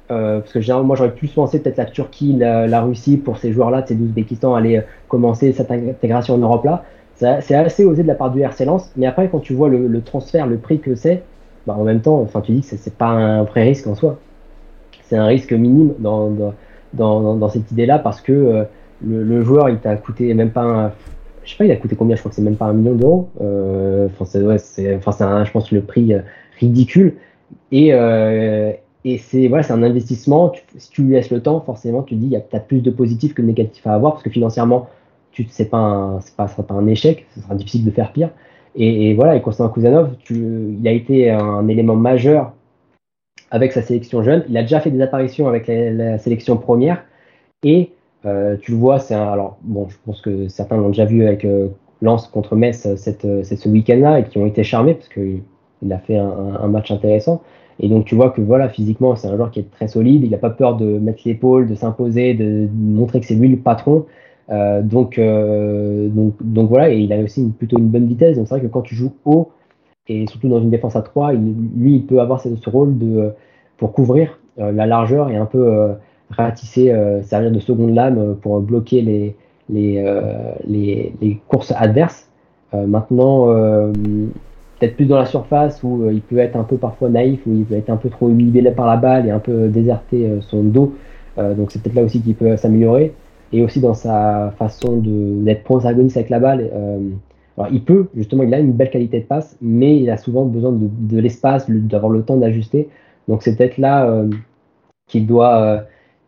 euh, parce que généralement, moi j'aurais plus pensé peut-être la Turquie, la, Russie pour ces joueurs-là, ces l'Ouzbékistan, aller euh, commencer cette intégration en Europe là. C'est assez osé de la part du RC mais après quand tu vois le transfert, le prix que c'est, bah, en même temps, enfin, tu dis que c'est pas un vrai risque en soi. C'est un risque minime dans, dans, dans, cette idée-là parce que euh, le, joueur, il t'a coûté même pas un, je sais pas, il a coûté combien Je crois que c'est même pas un million d'euros. Euh, enfin, c'est, ouais, je pense, le prix euh, ridicule. Et, et c'est voilà, c'est un investissement. si tu lui laisses le temps, forcément, tu dis, il y a peut-être plus de positifs que de négatifs à avoir parce que financièrement, tu, c'est pas, c'est pas, sera pas un échec. Ce sera difficile de faire pire. Et, voilà, et Konstantin Kuzanov, il a été un élément majeur avec sa sélection jeune. Il a déjà fait des apparitions avec la, sélection première. Et euh, tu le vois, c'est alors bon, je pense que certains l'ont déjà vu avec euh, Lens contre Metz euh, cette, ce week-end-là et qui ont été charmés parce qu'il a fait un, match intéressant. Et donc tu vois que voilà, physiquement, c'est un joueur qui est très solide. Il n'a pas peur de mettre l'épaule, de s'imposer, de montrer que c'est lui le patron. Euh, donc, euh, donc, donc voilà, et il a aussi plutôt une bonne vitesse. Donc c'est vrai que quand tu joues haut, et surtout dans une défense à 3, lui, il peut avoir ce, rôle de, pour couvrir euh, la largeur et un peu ratisser, servir de seconde lame pour bloquer les, les, les, courses adverses. maintenant, peut-être plus dans la surface où il peut être un peu parfois naïf, où il peut être un peu trop humilié par la balle et un peu déserter son dos. donc c'est peut-être là aussi qu'il peut s'améliorer et aussi dans sa façon d'être protagoniste avec la balle. Euh, alors il peut, justement, il a une belle qualité de passe, mais il a souvent besoin de, l'espace, d'avoir le temps d'ajuster. Donc c'est peut-être là euh, qu'il doit, euh,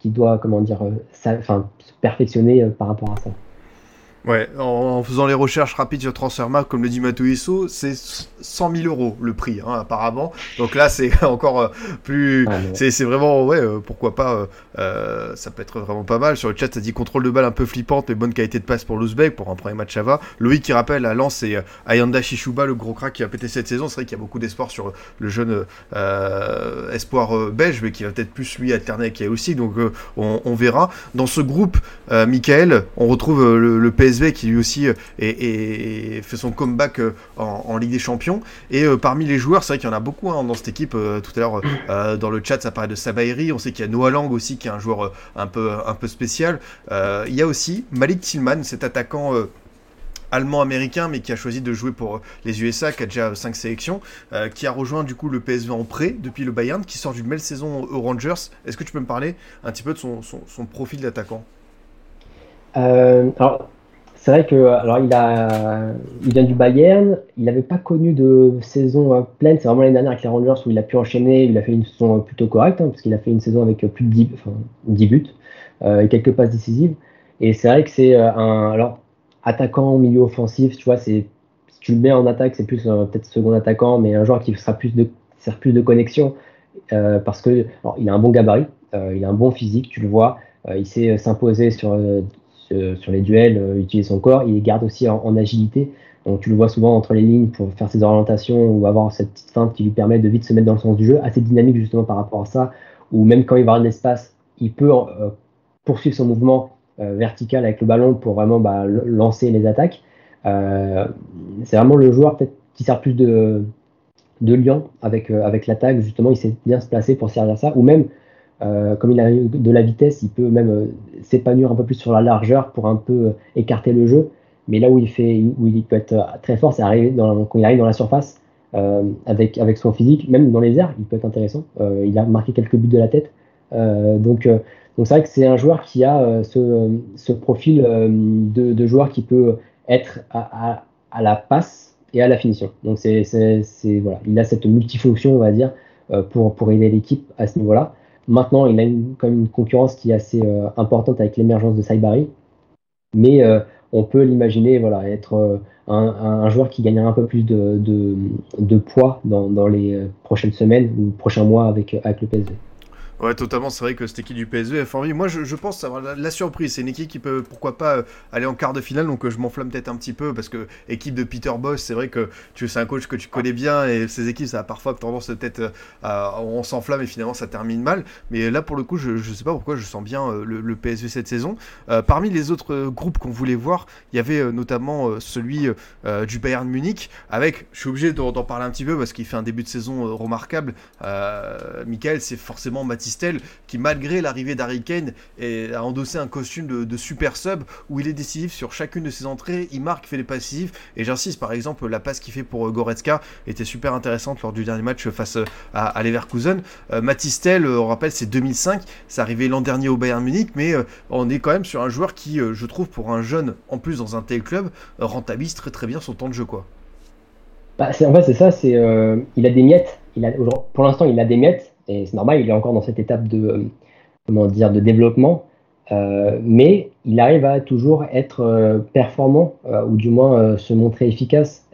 doit, comment dire, enfin, se perfectionner par rapport à ça. Ouais, en, faisant les recherches rapides sur Transfermarkt, comme le dit Matuiso, c'est 100 000 euros le prix, hein, apparemment. Donc là, c'est encore euh, plus. Ah, c'est vraiment, ouais, euh, pourquoi pas. Euh, ça peut être vraiment pas mal. Sur le chat, ça dit contrôle de balle un peu flippante, mais bonne qualité de passe pour l'Ouzbek pour un premier match à va. Loïc qui rappelle à Lens et Ayanda Shishuba, le gros crack qui a pété cette saison. C'est vrai qu'il y a beaucoup d'espoir sur le jeune espoir belge, mais qui va peut-être plus lui alterner avec aussi. Donc on, verra. Dans ce groupe, Michael, on retrouve le, le PSG qui lui aussi euh, fait son comeback euh, en, Ligue des Champions. Et euh, parmi les joueurs, c'est vrai qu'il y en a beaucoup hein, dans cette équipe. tout à l'heure, dans le chat, ça parlait de Sabairi. On sait qu'il y a Noah Lang aussi, qui est un joueur un, peu, un peu spécial. il y a aussi Malik Tillman, cet attaquant allemand-américain, mais qui a choisi de jouer pour les USA, qui a déjà 5 sélections, qui a rejoint du coup le PSV en prêt depuis le Bayern, qui sort d'une belle saison aux Rangers. Est-ce que tu peux me parler un petit peu de son, profil d'attaquant? C'est vrai que alors il vient du Bayern, il n'avait pas connu de saison euh, pleine, c'est vraiment l'année dernière avec les Rangers où il a pu enchaîner, il a fait une saison plutôt correcte, hein, parce qu'il a fait une saison avec plus de 10, enfin, 10 buts euh, et quelques passes décisives. Et c'est vrai que c'est euh, un alors attaquant milieu offensif, tu vois, si tu le mets en attaque, c'est plus peut-être second attaquant, mais un joueur qui sera plus de sert plus de connexion parce que il a un bon gabarit, il a un bon physique, tu le vois, il sait s'imposer sur euh, sur les duels, euh, utiliser son corps. Il garde aussi en, agilité. Donc tu le vois souvent entre les lignes pour faire ses orientations ou avoir cette petite feinte qui lui permet de vite se mettre dans le sens du jeu, assez dynamique justement par rapport à ça, ou même quand il va de l'espace, il peut euh, poursuivre son mouvement vertical avec le ballon pour vraiment bah, lancer les attaques. c'est vraiment le joueur qui sert plus de, de lien avec, avec l'attaque, justement, il sait bien se placer pour servir ça, ou même euh, comme il a de la vitesse, il peut même euh, s'épanouir un peu plus sur la largeur pour un peu euh, écarter le jeu. Mais là où il, fait, où il peut être très fort, c'est quand il arrive dans la surface avec, avec son physique, même dans les airs, il peut être intéressant. il a marqué quelques buts de la tête. donc, donc c'est vrai que c'est un joueur qui a ce, profil de, de, joueur qui peut être à, à, la passe et à la finition. Donc c'est, voilà, il a cette multifonction, on va dire, pour, pour aider l'équipe à ce niveau-là. Maintenant, il a une, quand même une concurrence qui est assez euh, importante avec l'émergence de Saibari. Mais euh, on peut l'imaginer voilà, être euh, un, joueur qui gagnera un peu plus de, poids dans, les prochaines semaines ou prochains mois avec, avec le PSV. Ouais, totalement. C'est vrai que cette équipe du PSV a envie. Moi, je, pense avoir la, surprise. C'est une équipe qui peut, pourquoi pas, euh, aller en quart de finale. Donc, euh, je m'enflamme peut-être un petit peu parce que équipe de Peter Boss, c'est vrai que tu c'est un coach que tu connais bien et ces équipes, ça a parfois tendance peut-être euh, à, on s'enflamme et finalement ça termine mal. Mais là, pour le coup, je, je sais pas pourquoi je sens bien le, PSV cette saison. parmi les autres groupes qu'on voulait voir, il y avait notamment celui du Bayern Munich avec, je suis obligé d'en parler un petit peu parce qu'il fait un début de saison remarquable. Michael, c'est forcément Mathis qui malgré l'arrivée d'Harry Kane a endossé un costume de, super sub où il est décisif sur chacune de ses entrées, il marque, fait les passifs et j'insiste par exemple la passe qu'il fait pour euh, Goretzka était super intéressante lors du dernier match face euh, à, Leverkusen. Euh, Matistel, on rappelle c'est 2005, c'est arrivé l'an dernier au Bayern Munich mais on est quand même sur un joueur qui je trouve pour un jeune en plus dans un tel club rentabilise très très bien son temps de jeu quoi. Bah, en fait c'est ça, il a des miettes, pour l'instant il a des miettes et c'est normal, il est encore dans cette étape de, euh, comment dire, de développement, euh, mais il arrive à toujours être euh, performant, ou du moins se montrer efficace.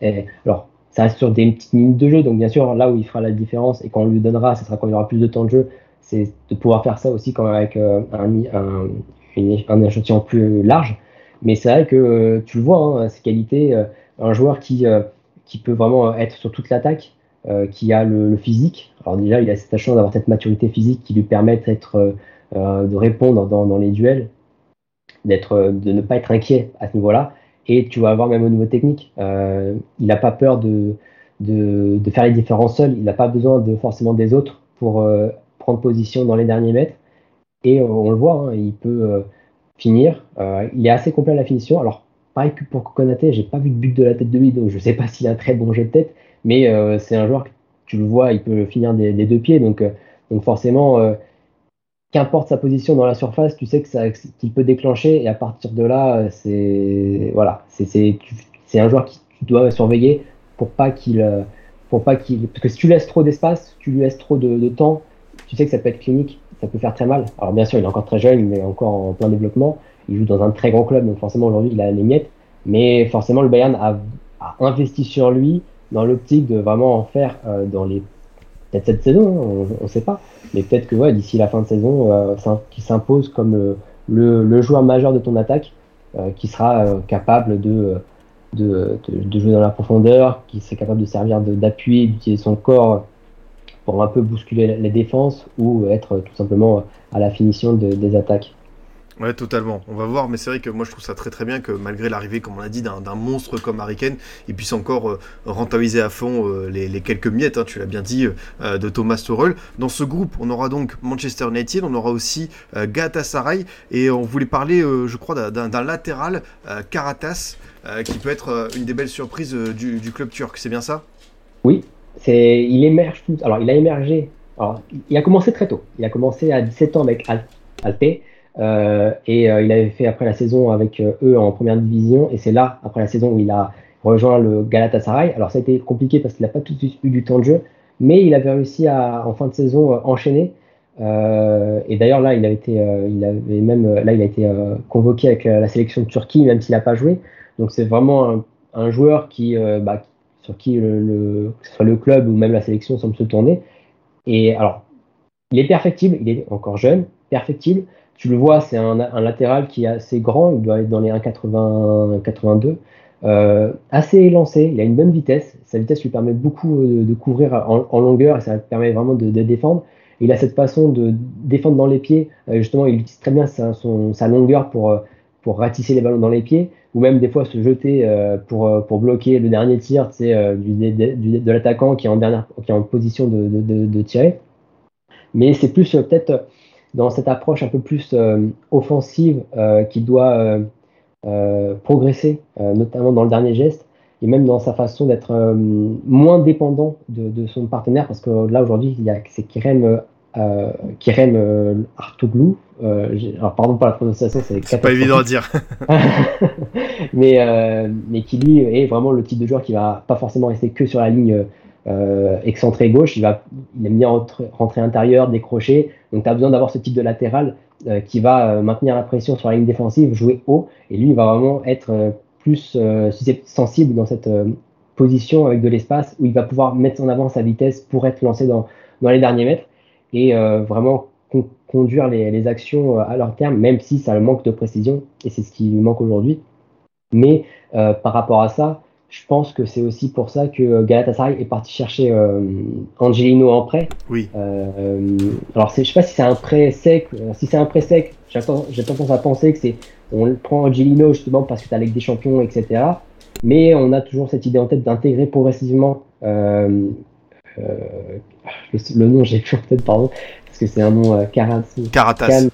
Alors, ça reste sur des petites minutes de jeu, donc bien sûr, là où il fera la différence et quand on lui donnera, ce sera quand il aura plus de temps de jeu, c'est de pouvoir faire ça aussi quand avec un, un, échantillon plus large. Mais c'est vrai que tu le vois, hein, ses qualités, un joueur qui, qui peut vraiment être sur toute l'attaque, qui a le, physique. Alors déjà, il a cette chance d'avoir cette maturité physique qui lui permet euh, euh, de répondre dans, les duels, d'être, de ne pas être inquiet à ce niveau-là. Et tu vas avoir même au niveau technique, il n'a pas peur de, faire les différences seul. Il n'a pas besoin de forcément des autres pour prendre position dans les derniers mètres. Et on le voit, hein, il peut finir. il est assez complet à la finition. Alors, pareil que pour Konaté, j'ai pas vu de but de la tête de lui, donc je sais pas s'il a un très bon jet de tête. Mais euh, c'est un joueur que tu le vois, il peut finir des, deux pieds. Donc, euh, donc forcément, euh, qu'importe sa position dans la surface, tu sais que qu'il peut déclencher. Et à partir de là, c'est voilà, c'est, un joueur qui tu dois surveiller pour pas qu'il pour pas qu'il parce que si tu laisses trop d'espace, tu lui laisses trop de, temps, tu sais que ça peut être clinique, ça peut faire très mal. Alors bien sûr, il est encore très jeune, il est encore en plein développement. Il joue dans un très grand club, donc forcément aujourd'hui il a les miettes. Mais forcément, le Bayern a, investi sur lui dans l'optique de vraiment en faire dans les peut-être cette saison, hein, on ne sait pas. Mais peut-être que ouais, d'ici la fin de saison, euh, qui s'impose comme le, le, joueur majeur de ton attaque, qui sera capable de, de, de, jouer dans la profondeur, qui serait capable de servir d'appui, d'utiliser son corps pour un peu bousculer les défenses ou être tout simplement à la finition des attaques. Ouais, totalement. On va voir, mais c'est vrai que moi je trouve ça très très bien que malgré l'arrivée, comme on l'a dit, d'un monstre comme Harry Kane, il puisse encore euh, rentabiliser à fond euh, les, quelques miettes, hein, tu l'as bien dit, euh, de Thomas Tuchel. Dans ce groupe, on aura donc Manchester United, on aura aussi Galatasaray, et on voulait parler, je crois, d'un latéral, Karatas, qui peut être une des belles surprises du, club turc. C'est bien ça? Oui, il émerge tout. Alors il a émergé. Il a commencé très tôt. Il a commencé à 17 ans avec Al Alpe. Euh, et euh, il avait fait après la saison avec euh, eux en première division. Et c'est là, après la saison, où il a rejoint le Galatasaray. Alors ça a été compliqué parce qu'il n'a pas tout de suite eu du temps de jeu, mais il avait réussi à, en fin de saison, enchaîner. et d'ailleurs là, il a été, il avait même, là, il a été convoqué avec la sélection de Turquie, même s'il n'a pas joué. Donc c'est vraiment un, joueur qui, bah, sur qui le, que ce soit le club ou même la sélection semble se tourner. Et alors, il est perfectible, il est encore jeune, perfectible. Tu le vois, c'est un, latéral qui est assez grand, il doit être dans les 1,80-82. Euh, assez élancé, il a une bonne vitesse. Sa vitesse lui permet beaucoup euh, de, couvrir en, longueur et ça permet vraiment de, défendre. Il a cette façon de défendre dans les pieds. Euh, justement, il utilise très bien sa, longueur pour, ratisser les ballons dans les pieds ou même des fois se jeter pour, bloquer le dernier tir de l'attaquant qui, est en qui est en position de tirer. Mais c'est plus peut-être dans cette approche un peu plus euh, offensive euh, qui doit euh, progresser, notamment dans le dernier geste, et même dans sa façon d'être moins dépendant de, son partenaire, parce que là aujourd'hui, il y a c'est Kirem euh, Kirem Artoglou. alors pardon pour la prononciation, c'est pas évident à dire. mais, mais qui lui est vraiment le type de joueur qui va pas forcément rester que sur la ligne euh, excentré gauche, il, va, il aime bien rentrer, intérieur, décrocher. Donc tu as besoin d'avoir ce type de latéral euh, qui va euh, maintenir la pression sur la ligne défensive, jouer haut. Et lui, il va vraiment être plus sensible dans cette position avec de l'espace où il va pouvoir mettre en avant sa vitesse pour être lancé dans, les derniers mètres et vraiment conduire les, actions à leur terme, même si ça manque de précision. Et c'est ce qui lui manque aujourd'hui. Mais par rapport à ça, je pense que c'est aussi pour ça que Galatasaray est parti chercher euh, Angelino en prêt. Oui. Euh, alors, je sais pas si c'est un prêt sec. Euh, si c'est un prêt sec, j'ai tendance à penser que c'est on prend Angelino justement parce que tu as avec des champions, etc. Mais on a toujours cette idée en tête d'intégrer progressivement le, le, nom, j'ai plus en tête, pardon, parce que c'est un nom Caratas.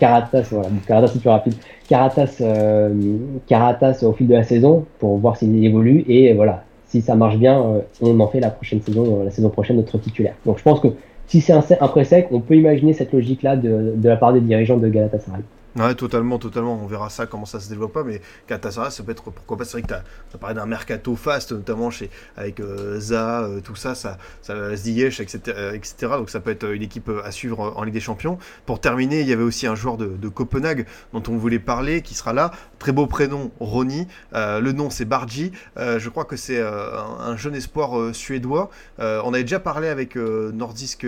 Caratas, voilà. Caratas, c'est plus rapide. Caratas, euh, Caratas au fil de la saison pour voir s'il évolue et voilà, si ça marche bien, euh, on en fait la prochaine saison, euh, la saison prochaine notre titulaire. Donc je pense que si c'est un, pré-sec, on peut imaginer cette logique-là de la part des dirigeants de Galatasaray. Ouais, totalement, totalement. On verra ça, comment ça se développe pas. Mais Galatasaray, ça peut être pourquoi pas. C'est vrai que as, parlé d'un mercato fast, notamment chez, avec euh, Za, euh, tout ça, ça, ça Ziyech, etc., etc. Donc ça peut être une équipe à suivre en Ligue des Champions. Pour terminer, il y avait aussi un joueur de, Copenhague dont on voulait parler qui sera là. Très beau prénom, Ronny. Euh, le nom, c'est Bargi. je crois que c'est un, jeune espoir suédois. on avait déjà parlé avec Nordisk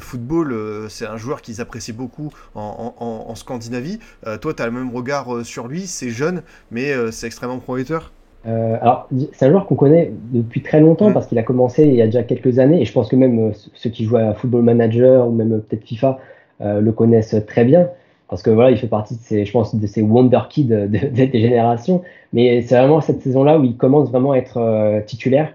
Football. c'est un joueur qu'ils apprécient beaucoup en Scandinavie. Euh, toi, tu as le même regard euh, sur lui, c'est jeune, mais euh, c'est extrêmement prometteur. alors, c'est un joueur qu'on connaît depuis très longtemps parce qu'il a commencé il y a déjà quelques années et je pense que même ceux qui jouent à Football Manager ou même peut-être FIFA le connaissent très bien parce que voilà, il fait partie de ces, je pense, de ces wonder kids de, des générations. Mais c'est vraiment cette saison-là où il commence vraiment à être titulaire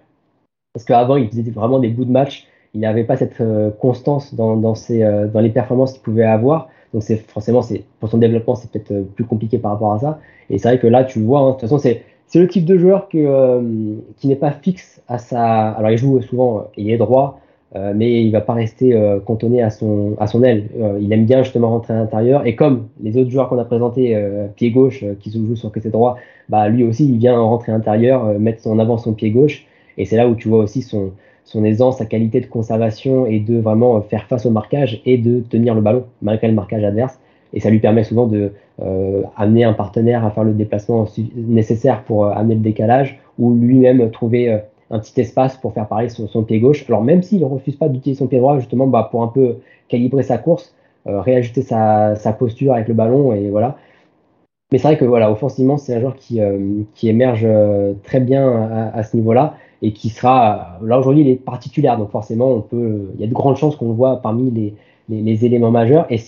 parce qu'avant, il faisait vraiment des bouts de match. Il n'avait pas cette constance dans, dans, ses, dans les performances qu'il pouvait avoir. Donc c'est forcément, c'est pour son développement, c'est peut-être euh, plus compliqué par rapport à ça. Et c'est vrai que là, tu vois, hein, de toute façon, c'est c'est le type de joueur euh, qui n'est pas fixe à sa. Alors il joue souvent, euh, il est droit, mais il va pas rester cantonné à son à son aile. il aime bien justement rentrer à l'intérieur. Et comme les autres joueurs qu'on a présentés, pied gauche, qui se jouent sur côté droit, bah lui aussi, il vient rentrer à l'intérieur, mettre en avant son pied gauche. Et c'est là où tu vois aussi son son aisance, sa qualité de conservation et de vraiment faire face au marquage et de tenir le ballon malgré le marquage adverse. et ça lui permet souvent de amener un partenaire à faire le déplacement nécessaire pour amener le décalage ou lui-même trouver un petit espace pour faire parler son, pied gauche. Alors même s'il ne refuse pas d'utiliser son pied droit justement bah, pour un peu calibrer sa course, réajuster sa, posture avec le ballon et voilà. Mais c'est vrai que voilà, offensivement, c'est un joueur qui, qui émerge très bien à, à ce niveau-là et qui sera là aujourd'hui il est particulier donc forcément on peut il y a de grandes chances qu'on le voit parmi les, les, éléments majeurs. Et,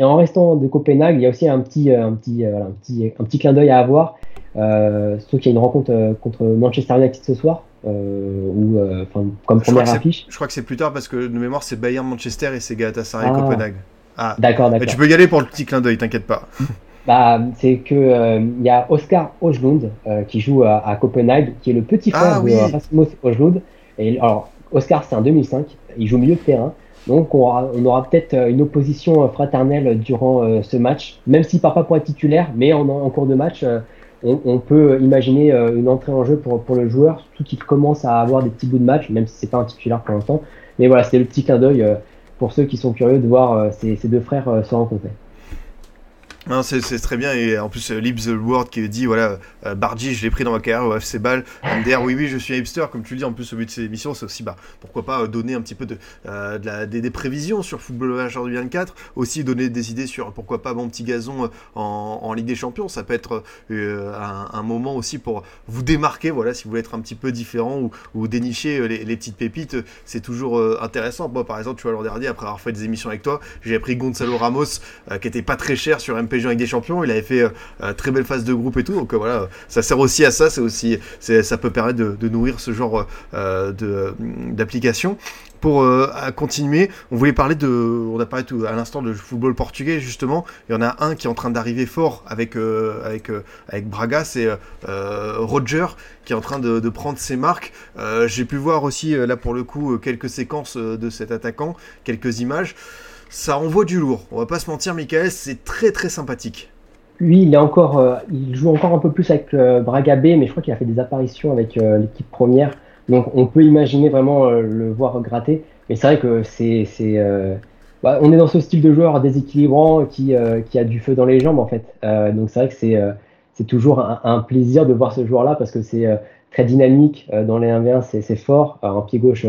en restant de Copenhague il y a aussi un petit euh, un petit euh, un petit un petit clin d'œil à avoir. Euh, sauf qu'il y a une rencontre euh, contre Manchester United ce soir ou enfin comme première affiche. Je crois que c'est plus tard parce que de mémoire c'est Bayern Manchester et c'est Galatasaray ah. Copenhague. Ah. D'accord d'accord tu peux y aller pour le petit clin d'œil t'inquiète pas bah, c'est que il euh, y a Oscar Ojlund euh, qui joue à, à, Copenhague, qui est le petit frère ah de Rasmus Ojlund. Et alors, Oscar, c'est un 2005, il joue milieu de terrain. Donc, on aura, on aura peut-être euh, une opposition fraternelle durant ce match, même s'il part pas pour être titulaire, mais en, en cours de match, on, on, peut imaginer une entrée en jeu pour, pour le joueur, surtout qu'il commence à avoir des petits bouts de match, même si c'est pas un titulaire pour l'instant. Mais voilà, c'était le petit clin d'œil pour ceux qui sont curieux de voir ces, ces deux frères se rencontrer. Non, c'est très bien. Et en plus, Libs the World qui dit voilà, euh, Bardi, je l'ai pris dans ma carrière au FC Ball. MDR, oui, oui, je suis un hipster. Comme tu le dis, en plus, au but de ces émissions, c'est aussi, bah, pourquoi pas euh, donner un petit peu de, euh, la, des, prévisions sur Football Manager 2024. Aussi donner des idées sur pourquoi pas mon petit gazon en, Ligue des Champions. Ça peut être un, moment aussi pour vous démarquer. Voilà, si vous voulez être un petit peu différent ou, dénicher les, petites pépites, c'est toujours intéressant. Moi, par exemple, tu vois, l'an dernier, après avoir fait des émissions avec toi, j'ai pris Gonzalo Ramos, qui était pas très cher sur MP avec des champions. Il avait fait euh, très belle phase de groupe et tout. Donc euh, voilà, ça sert aussi à ça. C'est aussi, ça peut permettre de, nourrir ce genre euh, d'application pour continuer, on voulait parler de, on a parlé tout à l'instant de football portugais justement. Il y en a un qui est en train d'arriver fort avec avec avec Braga, c'est Roger qui est en train de prendre ses marques. J'ai pu voir aussi là pour le coup quelques séquences de cet attaquant, quelques images ça envoie du lourd. On va pas se mentir, Michael, c'est très très sympathique. Lui, il est encore, euh, il joue encore un peu plus avec euh, Braga B, mais je crois qu'il a fait des apparitions avec euh, l'équipe première. Donc on peut imaginer vraiment le voir gratter. Mais c'est vrai que c'est, bah, on est dans ce style de joueur déséquilibrant qui, a du feu dans les jambes en fait. donc c'est vrai que c'est, toujours un, plaisir de voir ce joueur-là parce que c'est très dynamique dans les 1v1, c'est, c'est fort, un pied gauche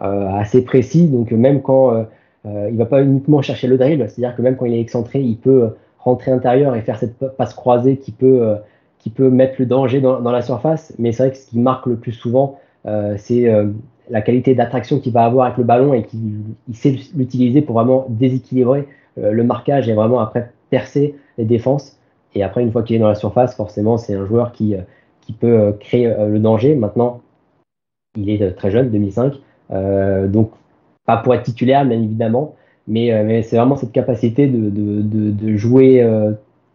assez précis. Donc même quand euh, il va pas uniquement chercher le dribble, c'est-à-dire que même quand il est excentré, il peut rentrer intérieur et faire cette passe croisée qui peut, euh, qui peut mettre le danger dans, la surface. Mais c'est vrai que ce qui marque le plus souvent, euh, c'est euh, la qualité d'attraction qu'il va avoir avec le ballon et qu'il sait l'utiliser pour vraiment déséquilibrer euh, le marquage et vraiment après percer les défenses. Et après, une fois qu'il est dans la surface, forcément, c'est un joueur qui, qui peut créer le danger. Maintenant, il est très jeune, 2005. donc pour être titulaire, bien évidemment, mais, euh, mais c'est vraiment cette capacité de, de, de, jouer euh,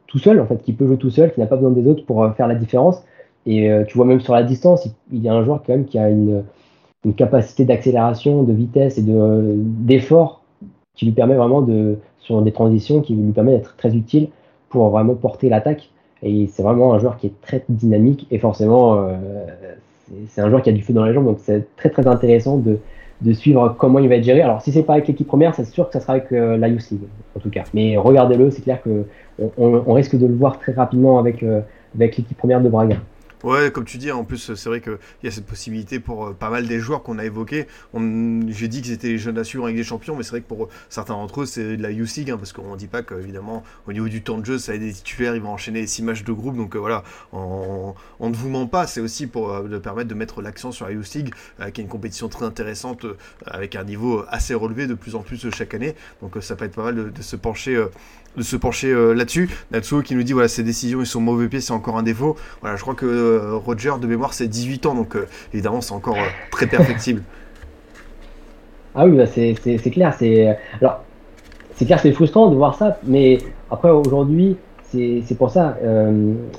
tout seul, en fait, qui peut jouer tout seul, qui n'a pas besoin des autres pour euh, faire la différence. Et tu vois, même sur la distance, il, y a un joueur quand même qui a une, une capacité d'accélération, de vitesse et d'effort qui lui permet vraiment de, sur des transitions, qui lui permet d'être très utile pour vraiment porter l'attaque. Et c'est vraiment un joueur qui est très dynamique et forcément, c'est un joueur qui a du feu dans les jambes, donc c'est très très intéressant de, de suivre comment il va être géré. Alors si c'est pas avec l'équipe première, c'est sûr que ça sera avec euh, en tout cas. Mais regardez-le, c'est clair que on, on, risque de le voir très rapidement avec euh, avec l'équipe première de Braga. Ouais, comme tu dis, en plus, c'est vrai qu'il y a cette possibilité pour euh, pas mal des joueurs qu'on a évoqués. J'ai dit qu'ils étaient les jeunes nations avec des champions, mais c'est vrai que pour certains d'entre eux, c'est de la Youth League, hein, parce qu'on ne dit pas qu'évidemment, au niveau du temps de jeu, ça a des titulaires, ils vont enchaîner six matchs de groupe. Donc euh, voilà, on, ne vous ment pas, c'est aussi pour euh, permettre de mettre l'accent sur la Youth League, euh, qui est une compétition très intéressante, euh, avec un niveau assez relevé de plus en plus chaque année. Donc ça peut être pas mal de se pencher de se pencher euh, là-dessus. Natsuo qui nous dit voilà, ses décisions, ils sont mauvais pieds, c'est encore un défaut. Voilà, je crois que euh, Roger, de mémoire, c'est 18 ans, donc euh, évidemment, c'est encore très perfectible. ah oui, bah, c'est clair. C'est alors, c'est clair, c'est frustrant de voir ça, mais après aujourd'hui, c'est pour ça,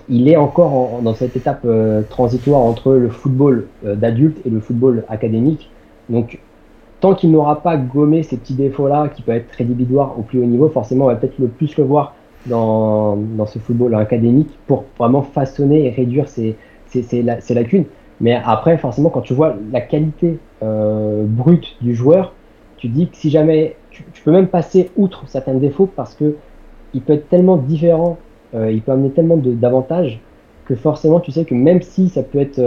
il est encore dans cette étape transitoire entre le football d'adulte et le football académique. Donc tant qu'il n'aura pas gommé ces petits défauts-là, qui peuvent être rédhibitoires au plus haut niveau, forcément, on va peut-être le plus le voir dans, dans ce football académique pour vraiment façonner et réduire ces, ces, lacunes. Mais après, forcément, quand tu vois la qualité euh, brute du joueur, tu dis que si jamais tu, peux même passer outre certains défauts parce que il peut être tellement différent, il peut amener tellement d'avantages que forcément, tu sais que même si ça peut être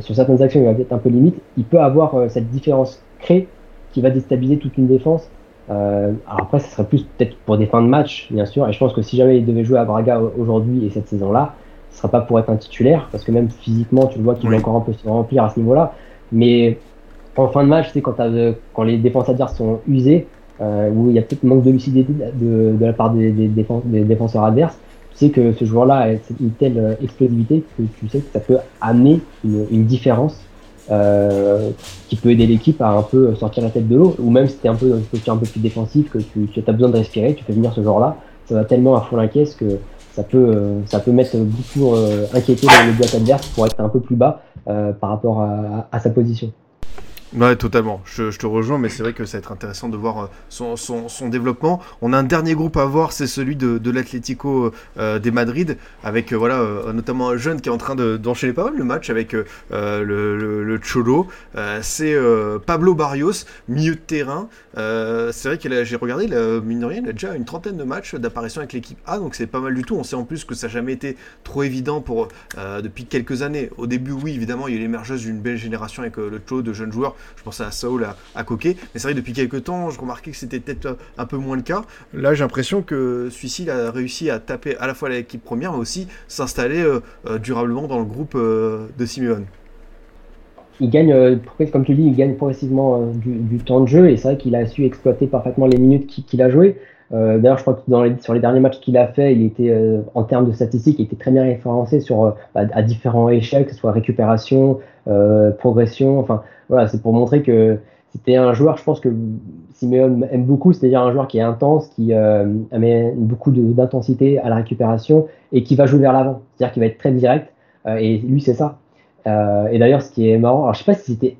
sur certaines actions, il va être un peu limite, il peut avoir cette différence créée qui va déstabiliser toute une défense. alors après, ça serait plus peut-être pour des fins de match, bien sûr. Et je pense que si jamais il devait jouer à Braga aujourd'hui et cette saison-là, ce sera pas pour être un titulaire, parce que même physiquement, tu le vois qu'il va encore un peu se remplir à ce niveau-là. Mais en fin de match, tu quand, quand les défenses adverses sont usées, euh, où il y a peut-être manque de lucidité de, de la part des, des, des, défenseurs adverses, tu sais que ce joueur-là a une telle euh, explosivité que tu sais que ça peut amener une, une différence euh, qui peut aider l'équipe à un peu sortir la tête de l'eau, ou même si tu un peu, un peu plus défensif, que tu, as besoin de respirer, tu fais venir ce joueur-là, ça va tellement à fond la caisse que ça peut, euh, ça peut mettre beaucoup euh, inquiéter le, bloc adverse pour être un peu plus bas euh, par rapport à sa position. Ouais, totalement. Je, te rejoins, mais c'est vrai que ça va être intéressant de voir euh, son, développement. On a un dernier groupe à voir, c'est celui de, de l'Atlético euh, des Madrid, avec euh, voilà, notamment un jeune qui est en train d'enchaîner pas mal le match avec le, le, Cholo. c'est Pablo Barrios, milieu de terrain. C'est vrai que j'ai regardé, il a, mine de rien, il a déjà une trentaine de matchs d'apparition avec l'équipe A, donc c'est pas mal du tout. On sait en plus que ça n'a jamais été trop évident pour depuis quelques années. Au début, oui, évidemment, il y a l'émergence d'une belle génération avec le Cholo de jeunes joueurs je pensais à Saul, à, à Coquet. Mais c'est vrai que depuis quelques temps, je remarquais que c'était peut-être un peu moins le cas. Là, j'ai l'impression que celui-ci a réussi à taper à la fois l'équipe première, mais aussi s'installer euh, euh, durablement dans le groupe euh, de Simeone. Il gagne, comme tu dis, il gagne progressivement du, temps de jeu et c'est vrai qu'il a su exploiter parfaitement les minutes qu'il a jouées. D'ailleurs, je crois que sur les derniers matchs qu'il a fait, il était en termes de statistiques, il était très bien référencé sur à, différents échelles, que ce soit récupération, progression. Enfin, voilà, c'est pour montrer que c'était un joueur, je pense que Simeone aime beaucoup, c'est-à-dire un joueur qui est intense, qui euh, amène beaucoup d'intensité à la récupération et qui va jouer vers l'avant, c'est-à-dire qu'il va être très direct. Euh, et lui, c'est ça. Euh, et d'ailleurs, ce qui est marrant, alors je sais pas si c'était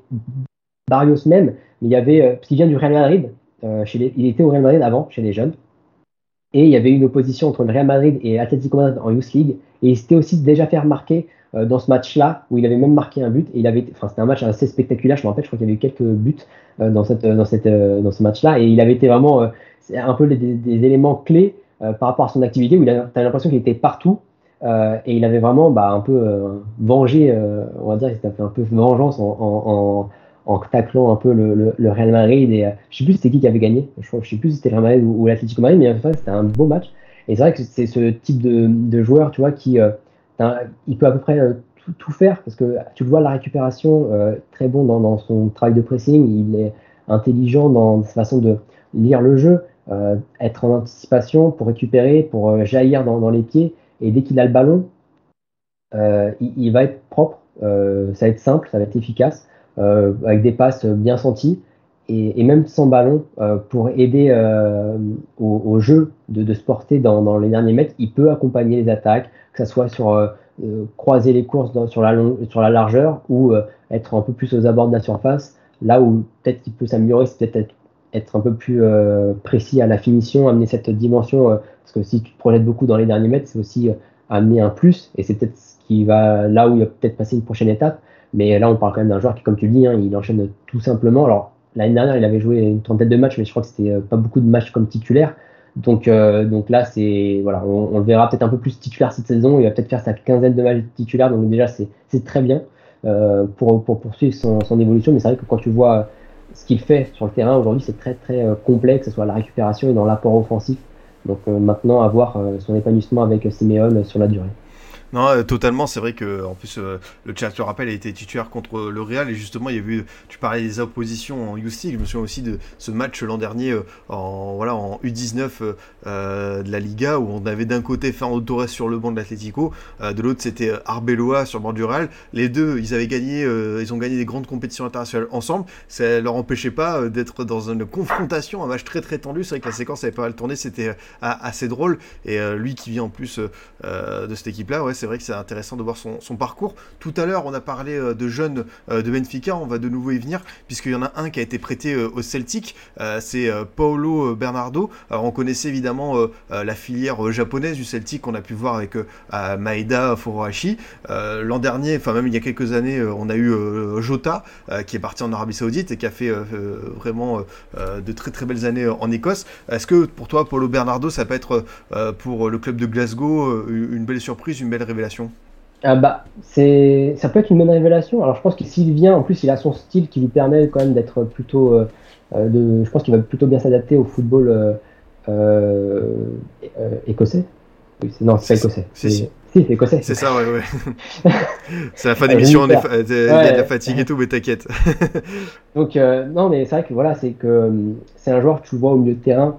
Barrios même, mais il y avait, parce qu'il vient du Real Madrid, chez il était au Real Madrid avant, chez les jeunes, et il y avait une opposition entre le Real Madrid et Atletico Madrid en Youth League, et il s'était aussi déjà fait remarquer euh, dans ce match-là, où il avait même marqué un but, et il avait, enfin, c'était un match assez spectaculaire, je me rappelle, je crois qu'il y avait eu quelques buts euh, dans, euh, ce match-là, et il avait été vraiment un peu des, éléments clés par rapport à son activité, où tu as l'impression qu'il était partout, et il avait vraiment bah, un peu vengé, on va dire, il s'était fait un peu vengeance en, en, taclant un peu le, Real Madrid, et je sais plus c'était qui qui avait gagné, je, je sais plus si c'était le Real Madrid ou, l'Atlético Madrid, mais en fait, c'était un beau match, et c'est vrai que c'est ce type de, de joueur, tu vois, qui il peut à peu près euh, tout, faire parce que tu le vois la récupération euh, très bon dans, son travail de pressing, il est intelligent dans sa façon de lire le jeu, euh, être en anticipation pour récupérer, pour jaillir dans, les pieds et dès qu'il a le ballon, il, va être propre, ça va être simple, ça va être efficace avec des passes bien senties et, même sans ballon pour aider au, jeu de, se porter dans, les derniers mètres, il peut accompagner les attaques, que ce soit sur euh, euh, croiser les courses sur, la sur la largeur ou euh, être un peu plus aux abords de la surface. Là où peut-être qu'il peut s'améliorer, c'est peut-être être, un peu plus précis à la finition, amener cette dimension, parce que si tu te projettes beaucoup dans les derniers mètres, c'est aussi amener un plus, et c'est peut-être ce qui va là où il va peut-être passer une prochaine étape. Mais là, on parle quand même d'un joueur qui, comme tu le dis, hein, il enchaîne tout simplement. Alors, l'année dernière, il avait joué une trentaine de matchs, mais je crois que c'était pas beaucoup de matchs comme titulaire. Donc, euh, donc là, c'est voilà, on, le verra peut-être un peu plus titulaire cette saison. Il va peut-être faire sa quinzaine de matchs titulaires. Donc déjà, c'est très bien euh, pour, pour, poursuivre son évolution. Mais c'est vrai que quand tu vois ce qu'il fait sur le terrain aujourd'hui, c'est très très euh, complexe, que ce soit la récupération et dans l'apport offensif. Donc maintenant, à voir son épanouissement avec Simeone sur la durée. Non, euh, totalement. C'est vrai que en plus euh, le chat le rappelle a été titulaire contre le Real et justement il y a eu. Tu parlais des oppositions en Youth Je me souviens aussi de ce match l'an dernier euh, en voilà en U19 de la Liga où on avait d'un côté Fernando Torres sur le banc de l'Atlético, de l'autre c'était Arbeloa sur le banc du Real. Les deux, ils avaient gagné, ils ont gagné des grandes compétitions internationales ensemble. Ça leur empêchait pas d'être dans une confrontation, un match très très tendu. C'est vrai que la séquence avait pas mal tourné, c'était assez drôle. Et lui qui vient en plus de cette équipe là, ouais c'est vrai que c'est intéressant de voir son, parcours. Tout à l'heure, on a parlé euh, de jeunes euh, de Benfica, on va de nouveau y venir, puisqu'il y en a un qui a été prêté euh, au Celtic, c'est Paolo Bernardo. Alors, on connaissait évidemment la filière japonaise du Celtic qu'on a pu voir avec Maeda Furuhashi. L'an dernier, enfin même il y a quelques années, on a eu Jota, qui est parti en Arabie Saoudite et qui a fait vraiment de très très belles années en Écosse. Est-ce que pour toi, Paulo Bernardo, ça peut être pour le club de Glasgow une belle surprise, une belle révélation Ah bah, c'est, ça peut être une bonne révélation. Alors je pense que s'il vient, en plus il a son style qui lui permet quand même d'être plutôt, euh, euh, de, je pense qu'il va plutôt bien s'adapter au football euh, écossais. Oui, c'est- non, c'est pas écossais. si, si. si, c'est écossais. C'est ça, ouais, ouais. c'est la fin d'émission, on est j'aime fa- il y a de la Ouais. fatigue et tout, mais t'inquiète. Donc non, mais c'est vrai que voilà, c'est que c'est un joueur que tu vois au milieu de terrain.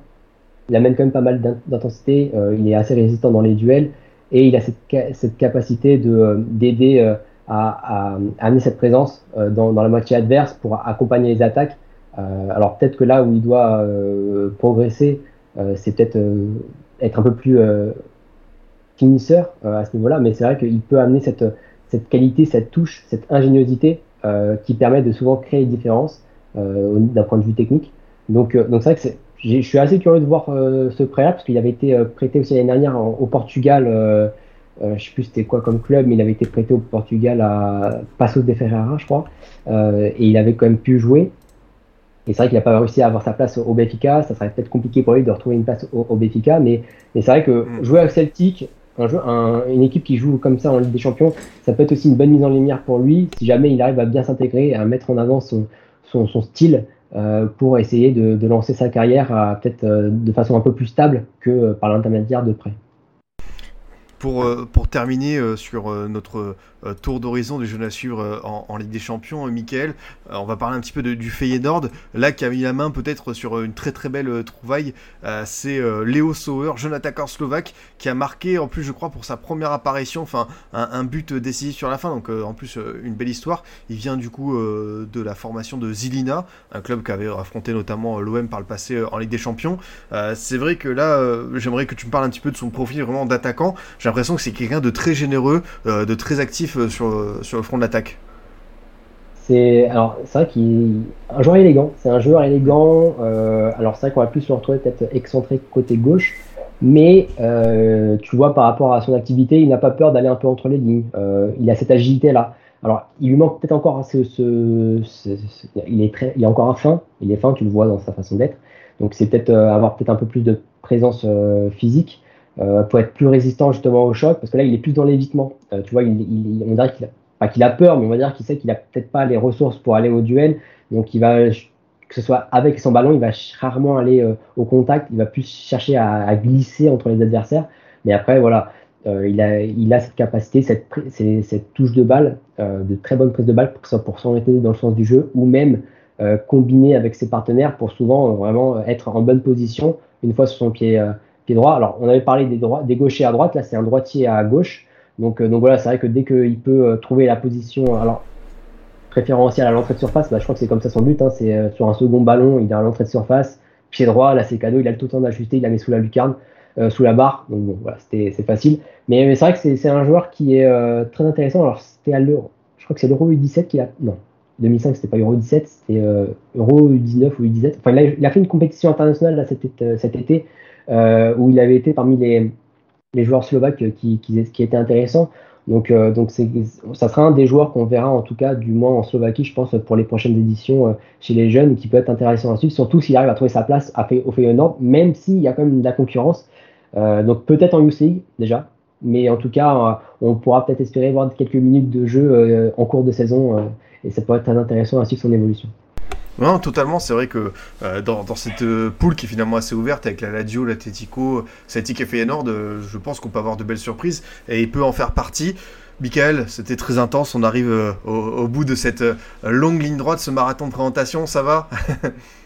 Il amène quand même pas mal d'in- d'intensité. il est assez résistant dans les duels et il a cette, ca- cette capacité de euh, d'aider euh, à, à, amener cette présence euh, dans, dans la moitié adverse pour accompagner les attaques. Alors peut-être que là où il doit progresser, c'est peut-être être un peu plus finisseur à ce niveau-là, mais c'est vrai qu'il peut amener cette, cette qualité, cette touche, cette ingéniosité qui permet de souvent créer euh, au- d'un point de vue technique. Donc, donc c'est vrai que je suis assez curieux de voir euh, ce prêt-là parce qu'il avait été euh, prêté aussi l'année dernière en- au Portugal. Euh, euh, je sais plus c'était quoi comme club, mais il avait été prêté au Portugal à Passos de Ferreira, je crois, Euh, et il avait quand même pu jouer. Et c'est vrai qu'il n'a pas réussi à avoir sa place au Benfica. Ça serait peut-être compliqué pour lui de retrouver une place au, au Benfica, mais, mais c'est vrai que Mm. jouer avec Celtic, un jeu, un- une équipe qui joue comme ça en Ligue des Champions, ça peut être aussi une bonne mise en lumière pour lui si jamais il arrive à bien s'intégrer et à mettre en avant son, son, son style euh, pour essayer de, de lancer sa carrière peut-être euh, de façon un peu plus stable que euh, par l'intermédiaire de prêt. Pour, euh, pour terminer euh, sur euh, notre tour d'horizon des jeunes à suivre en, Ligue des Champions, Michael, on va parler un petit peu du Feyenoord. Là, qui a mis la main peut-être sur une très très belle trouvaille, c'est Léo Sauer, jeune attaquant slovaque, qui a marqué en plus, je crois, pour sa première apparition, enfin un, but décisif sur la fin. Donc en plus, une belle histoire. Il vient du coup de la formation de Zilina, un club qui avait affronté notamment l'OM par le passé en Ligue des Champions. C'est vrai que là, j'aimerais que tu me parles un petit peu de son profil vraiment d'attaquant. L'impression que c'est quelqu'un de très généreux, euh, de très actif euh, sur, euh, sur le front de l'attaque. C'est alors c'est vrai qu'il un joueur élégant. C'est un joueur élégant. alors c'est vrai qu'on va plus le retrouver peut-être excentré côté gauche, mais tu vois par rapport à son activité, il n'a pas peur d'aller un peu entre les lignes. Il a cette agilité là. Alors il lui manque peut-être encore ce, ce- il est très, il est encore fin. Il est fin, tu le vois dans sa façon d'être. Donc c'est peut-être avoir peut-être un peu plus de présence physique euh, pour être plus résistant justement au choc, parce que là il est plus dans l'évitement. Euh, tu vois, on dirait qu'il a peur, mais on va dire qu'il sait qu'il a peut-être pas les ressources pour aller au duel. Donc il va, que ce soit avec son ballon, il va rarement aller euh, au contact. Il va plus chercher à, glisser entre les adversaires. Mais après, voilà, euh, il, a, il a cette capacité, cette, cette touche de balle, de très bonne prise de balle pour, pour s'orienter dans le sens du jeu, ou même combiner avec ses partenaires pour souvent vraiment être en bonne position une fois sur son pied, droit. Alors, on avait parlé des, droits, des gauchers à droite, là c'est un droitier à gauche. Donc, euh, donc voilà, c'est vrai que dès qu'il peut euh, trouver la position, alors préférentielle à l'entrée de surface, bah, je crois que c'est comme ça son but, hein, c'est euh, sur un second ballon, il est à l'entrée de surface, pied droit, là c'est cadeau, il a le tout temps d'ajuster, il la met sous la lucarne, sous la barre, donc bon, voilà, c'est facile. Mais, c'est vrai que c'est, un joueur qui est très intéressant, alors c'était à l'Euro, je crois que c'est l'Euro U17 qu'il a, non, 2005 c'était pas Euro U17, c'était Euro U19 ou U17, enfin il a, fait une compétition internationale là, cet, été- où il avait été parmi les, joueurs slovaques qui, qui, qui étaient intéressants. Donc, euh, ça sera un des joueurs qu'on verra en tout cas, du moins en Slovaquie, je pense, pour les prochaines éditions euh, chez les jeunes, qui peut être intéressant à suivre, surtout s'il arrive à trouver sa place au Feyenoord, même s'il y a quand même de la concurrence. Euh, donc peut-être en UCI déjà, mais en tout cas, euh, on pourra peut-être espérer voir quelques minutes de jeu euh, en cours de saison, euh, et ça pourrait être intéressant à suivre son évolution. Non, totalement. C'est vrai que euh, dans, dans cette euh, poule qui est finalement assez ouverte avec la Lazio, l'Atletico, Celtic et Feyenoord, euh, je pense qu'on peut avoir de belles surprises et il peut en faire partie. Michael, c'était très intense. On arrive euh, au, au bout de cette longue ligne droite, ce marathon de présentation. Ça va?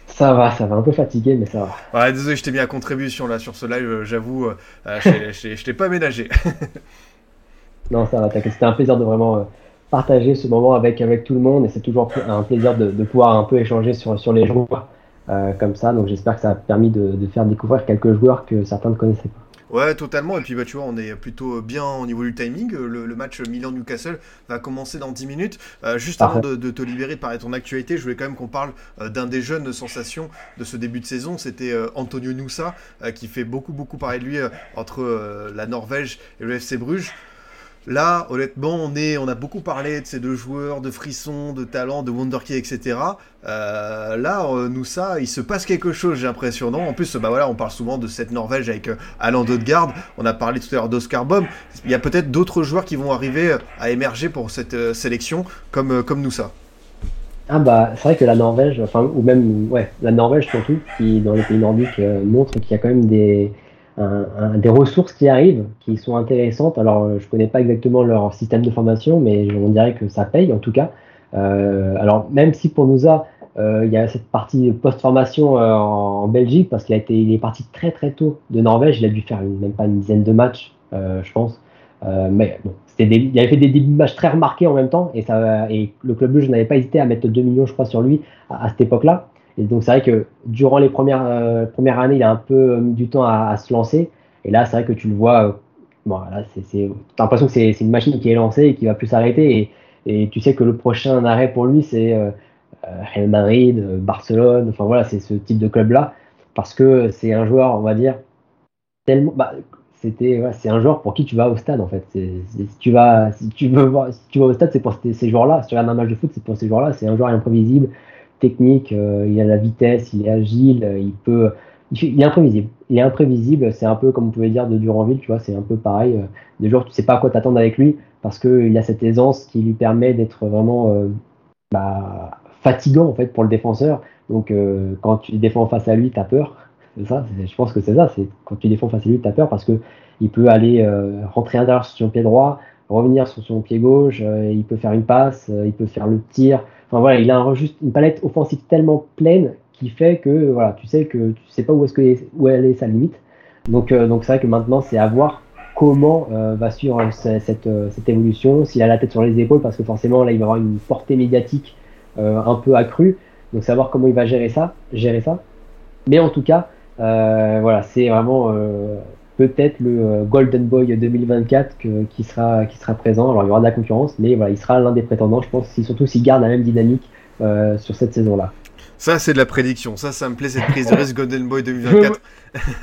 Ça va, ça va, un peu fatigué, mais ça va. Ouais, désolé, je t'ai mis à contribution là sur ce live. J'avoue, je t'ai- pas ménagé. Non, ça va, t'inquiète. C'était un plaisir de vraiment partager ce moment avec, avec tout le monde et c'est toujours un plaisir de, de pouvoir un peu échanger sur, sur les joueurs euh, comme ça. Donc j'espère que ça a permis de, de faire découvrir quelques joueurs que certains ne connaissaient pas. Ouais, totalement. Et puis, bah, tu vois, on est plutôt bien au niveau du timing. Le, match Milan-Newcastle va commencer dans 10 minutes. Euh, juste avant de, te libérer de parler de ton actualité, je voulais quand même qu'on parle euh, d'un des jeunes sensations de ce début de saison. C'était euh, Antonio Nusa, qui fait beaucoup, beaucoup parler de lui entre la Norvège et le FC Bruges. Là, honnêtement, on, est, on a beaucoup parlé de ces deux joueurs, de frissons, de talent, de wonderkid, etc. Euh, là, euh, nous ça, il se passe quelque chose, j'ai l'impression. Non? En plus, bah voilà, on parle souvent de cette Norvège avec euh, Alain Dodegaard. On a parlé tout à l'heure d'Oscar Bob. Il y a peut-être d'autres joueurs qui vont arriver à émerger pour cette sélection, comme, comme nous ça. Ah bah, c'est vrai que la Norvège, enfin, ou même, ouais, la Norvège surtout, qui dans les pays nordiques montre qu'il y a quand même des, un, des ressources qui arrivent, qui sont intéressantes. Alors, euh, je connais pas exactement leur système de formation, mais on dirait que ça paye en tout cas. Euh, alors, même si pour nous euh, il y a cette partie post-formation en, Belgique, parce qu'il a été, est parti très très tôt de Norvège, il a dû faire même pas une dizaine de matchs, je pense. mais bon, il avait fait des débuts de matchs très remarqués en même temps, et, ça, et le club je n'avais pas hésité à mettre 2 millions, je crois, sur lui à cette époque-là. Et donc c'est vrai que durant les premières, euh, premières années, il a un peu mis du temps à, se lancer. Et là, c'est vrai que tu le vois, euh, bon, c'est, l'impression que c'est, une machine qui est lancée et qui va plus s'arrêter. Et, et, tu sais que le prochain arrêt pour lui, c'est euh, euh Real Madrid, Barcelone, enfin voilà, c'est ce type de club-là. Parce que c'est un joueur, on va dire, tellement. Bah, c'était, c'est un joueur pour qui tu vas au stade en fait. si tu vas, si tu veux voir, si tu vas au stade, c'est pour ces joueurs-là. Si tu regardes un match de foot, c'est pour ces joueurs-là. C'est un joueur imprévisible technique, euh, il a la vitesse, il est agile, il peut. Il est imprévisible. Il est imprévisible. C'est un peu comme on pouvait dire de Duranville, tu vois, c'est un peu pareil. Euh, des jours, tu sais pas à quoi t'attendre avec lui parce qu'il a cette aisance qui lui permet d'être vraiment euh, bah, fatigant en fait pour le défenseur. Donc quand tu défends face à lui, tu as peur. Ça, je pense que c'est ça. C'est quand tu défends face à lui, tu as peur parce que il peut aller rentrer intérieur sur son pied droit, revenir sur son pied gauche, il peut faire une passe, il peut faire le tir il a un, une palette offensive tellement pleine qui fait que voilà, tu sais que tu sais pas où où elle est sa limite. Donc euh, donc c'est vrai que maintenant c'est à voir comment euh, va suivre cette, euh, cette, évolution, s'il a la tête sur les épaules parce que forcément là il va avoir une portée médiatique un peu accrue. Donc savoir comment il va gérer ça, gérer ça. Mais en tout cas, voilà, c'est vraiment peut-être le euh, Golden Boy 2024 qui, sera, qui sera présent. Alors il y aura de la concurrence, mais voilà, il sera l'un des prétendants, je pense, surtout s'il garde la même dynamique euh, sur cette saison-là. Ça, c'est de la prédiction. Ça, ça me plaît, cette prise de risque Golden Boy 2024.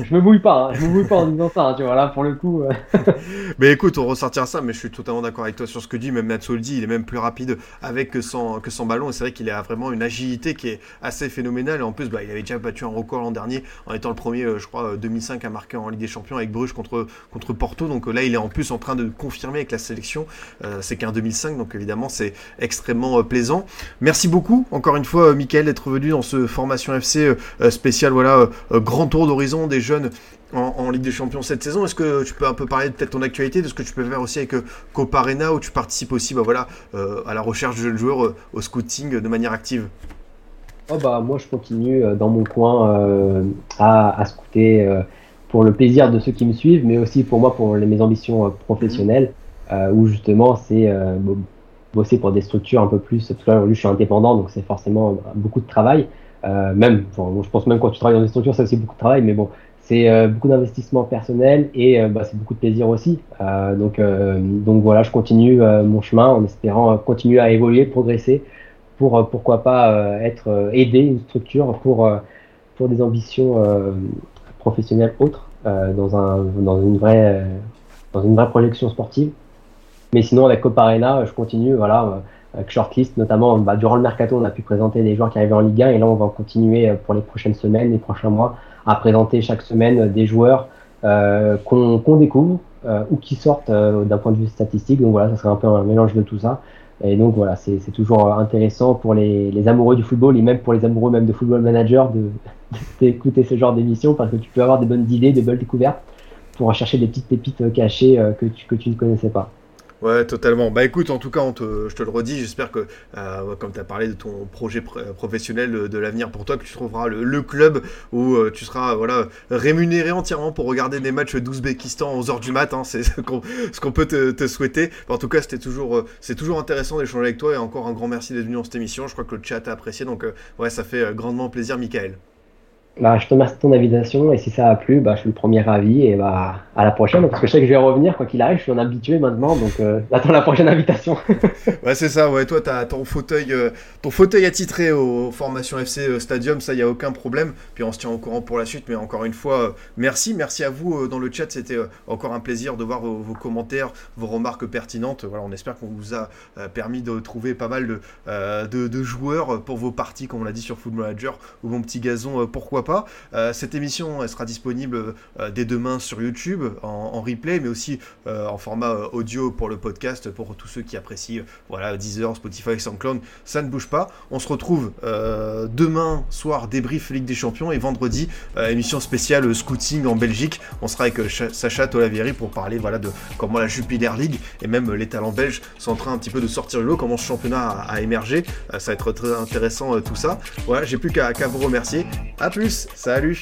je me mouille pas, hein. je me mouille pas en disant ça, hein, tu vois, là, pour le coup. Euh. mais écoute, on ressortira ça, mais je suis totalement d'accord avec toi sur ce que dit. Même dit, il est même plus rapide avec que sans, que sans ballon. Et c'est vrai qu'il a vraiment une agilité qui est assez phénoménale. Et en plus, bah, il avait déjà battu un record l'an dernier en étant le premier, euh, je crois, 2005 euh, à marquer en Ligue des Champions avec Bruges contre, contre Porto. Donc là, il est en plus en train de confirmer avec la sélection. c'est qu'un 2005, donc évidemment, c'est extrêmement plaisant. Merci beaucoup, encore une fois, Mickaël, d'être venu dans ce formation FC spécial, voilà, grand tour d'horizon des jeunes en, Ligue des Champions cette saison. Est-ce que tu peux un peu parler de peut-être ton actualité, de ce que tu peux faire aussi avec euh, Coparena, où tu participes aussi bah, voilà, euh, à la recherche de jeunes joueurs, euh, au scouting de manière active? Oh bah, Moi, je continue dans mon coin à, à, scouter pour le plaisir de ceux qui me suivent, mais aussi pour moi, pour les, mes ambitions professionnelles, où justement, c'est bosser pour des structures un peu plus, parce que là, je suis indépendant, donc c'est forcément beaucoup de travail. Euh, même, je pense même quand tu travailles dans des structures, c'est aussi beaucoup de travail, mais bon, c'est euh, beaucoup d'investissement personnel et euh, bah, c'est beaucoup de plaisir aussi. donc, donc voilà, je continue mon chemin en espérant continuer à évoluer, progresser, pour pourquoi pas être aider une structure pour pour des ambitions professionnelles autres dans un dans une vraie dans une vraie projection sportive. Mais sinon avec Coparena, je continue voilà avec Shortlist, notamment bah, durant le mercato, on a pu présenter des joueurs qui arrivaient en Ligue 1 et là on va continuer euh, pour les prochaines semaines, les prochains mois, à présenter chaque semaine euh, des joueurs euh, qu'on découvre euh, ou qui sortent euh, d'un point de vue statistique. Donc voilà, ça serait un peu un mélange de tout ça. Et donc voilà, c'est toujours intéressant pour les, les, amoureux du football et même pour les amoureux même de football manager d'écouter ce genre d'émission parce que tu peux avoir des bonnes idées, des belles découvertes pour chercher des petites pépites cachées que, tu, que tu ne connaissais pas. Ouais, totalement. Bah écoute, en tout cas, je te le redis, j'espère que, euh, comme tu as parlé de ton projet professionnel de, l'avenir pour toi, que tu trouveras le, club où euh, tu seras voilà, rémunéré entièrement pour regarder des matchs d'Ouzbékistan à 11h du mat. Hein, c'est ce qu'on peut te, souhaiter. en tout cas, c'était toujours, euh, toujours intéressant d'échanger avec toi et encore un grand merci d'être venu dans cette émission. Je crois que le chat a apprécié, donc ouais, ça fait grandement plaisir, Michael. Bah, je te remercie de ton invitation et si ça a plu, bah, je suis le premier ravi et bah, à la prochaine parce que je sais que je vais revenir quoi qu'il arrive, je suis un habitué maintenant donc euh, j'attends la prochaine invitation. ouais, c'est ça, ouais, toi tu as ton fauteuil, euh, ton fauteuil attitré aux formations FC euh, Stadium, ça y a aucun problème. Puis on se tient au courant pour la suite, mais encore une fois, merci, merci à vous dans le chat, c'était encore un plaisir de voir vos, commentaires, vos remarques pertinentes. Voilà, on espère qu'on vous a permis de trouver pas mal de, de, de, joueurs pour vos parties, comme on l'a dit sur Football Manager ou mon petit gazon, pourquoi pas. Euh, cette émission sera disponible euh, dès demain sur YouTube en, replay, mais aussi euh, en format audio pour le podcast pour tous ceux qui apprécient voilà, Deezer, Spotify, SoundCloud. Ça ne bouge pas. On se retrouve demain soir débrief Ligue des Champions et vendredi émission spéciale scouting en Belgique. On sera avec Sacha Tolavieri pour parler voilà, de comment la Jupiler League et même les talents belges sont en train un petit peu de sortir du lot, comment ce championnat a, émergé. ça va être très intéressant tout ça. Voilà, j'ai plus qu'à vous remercier. A Salut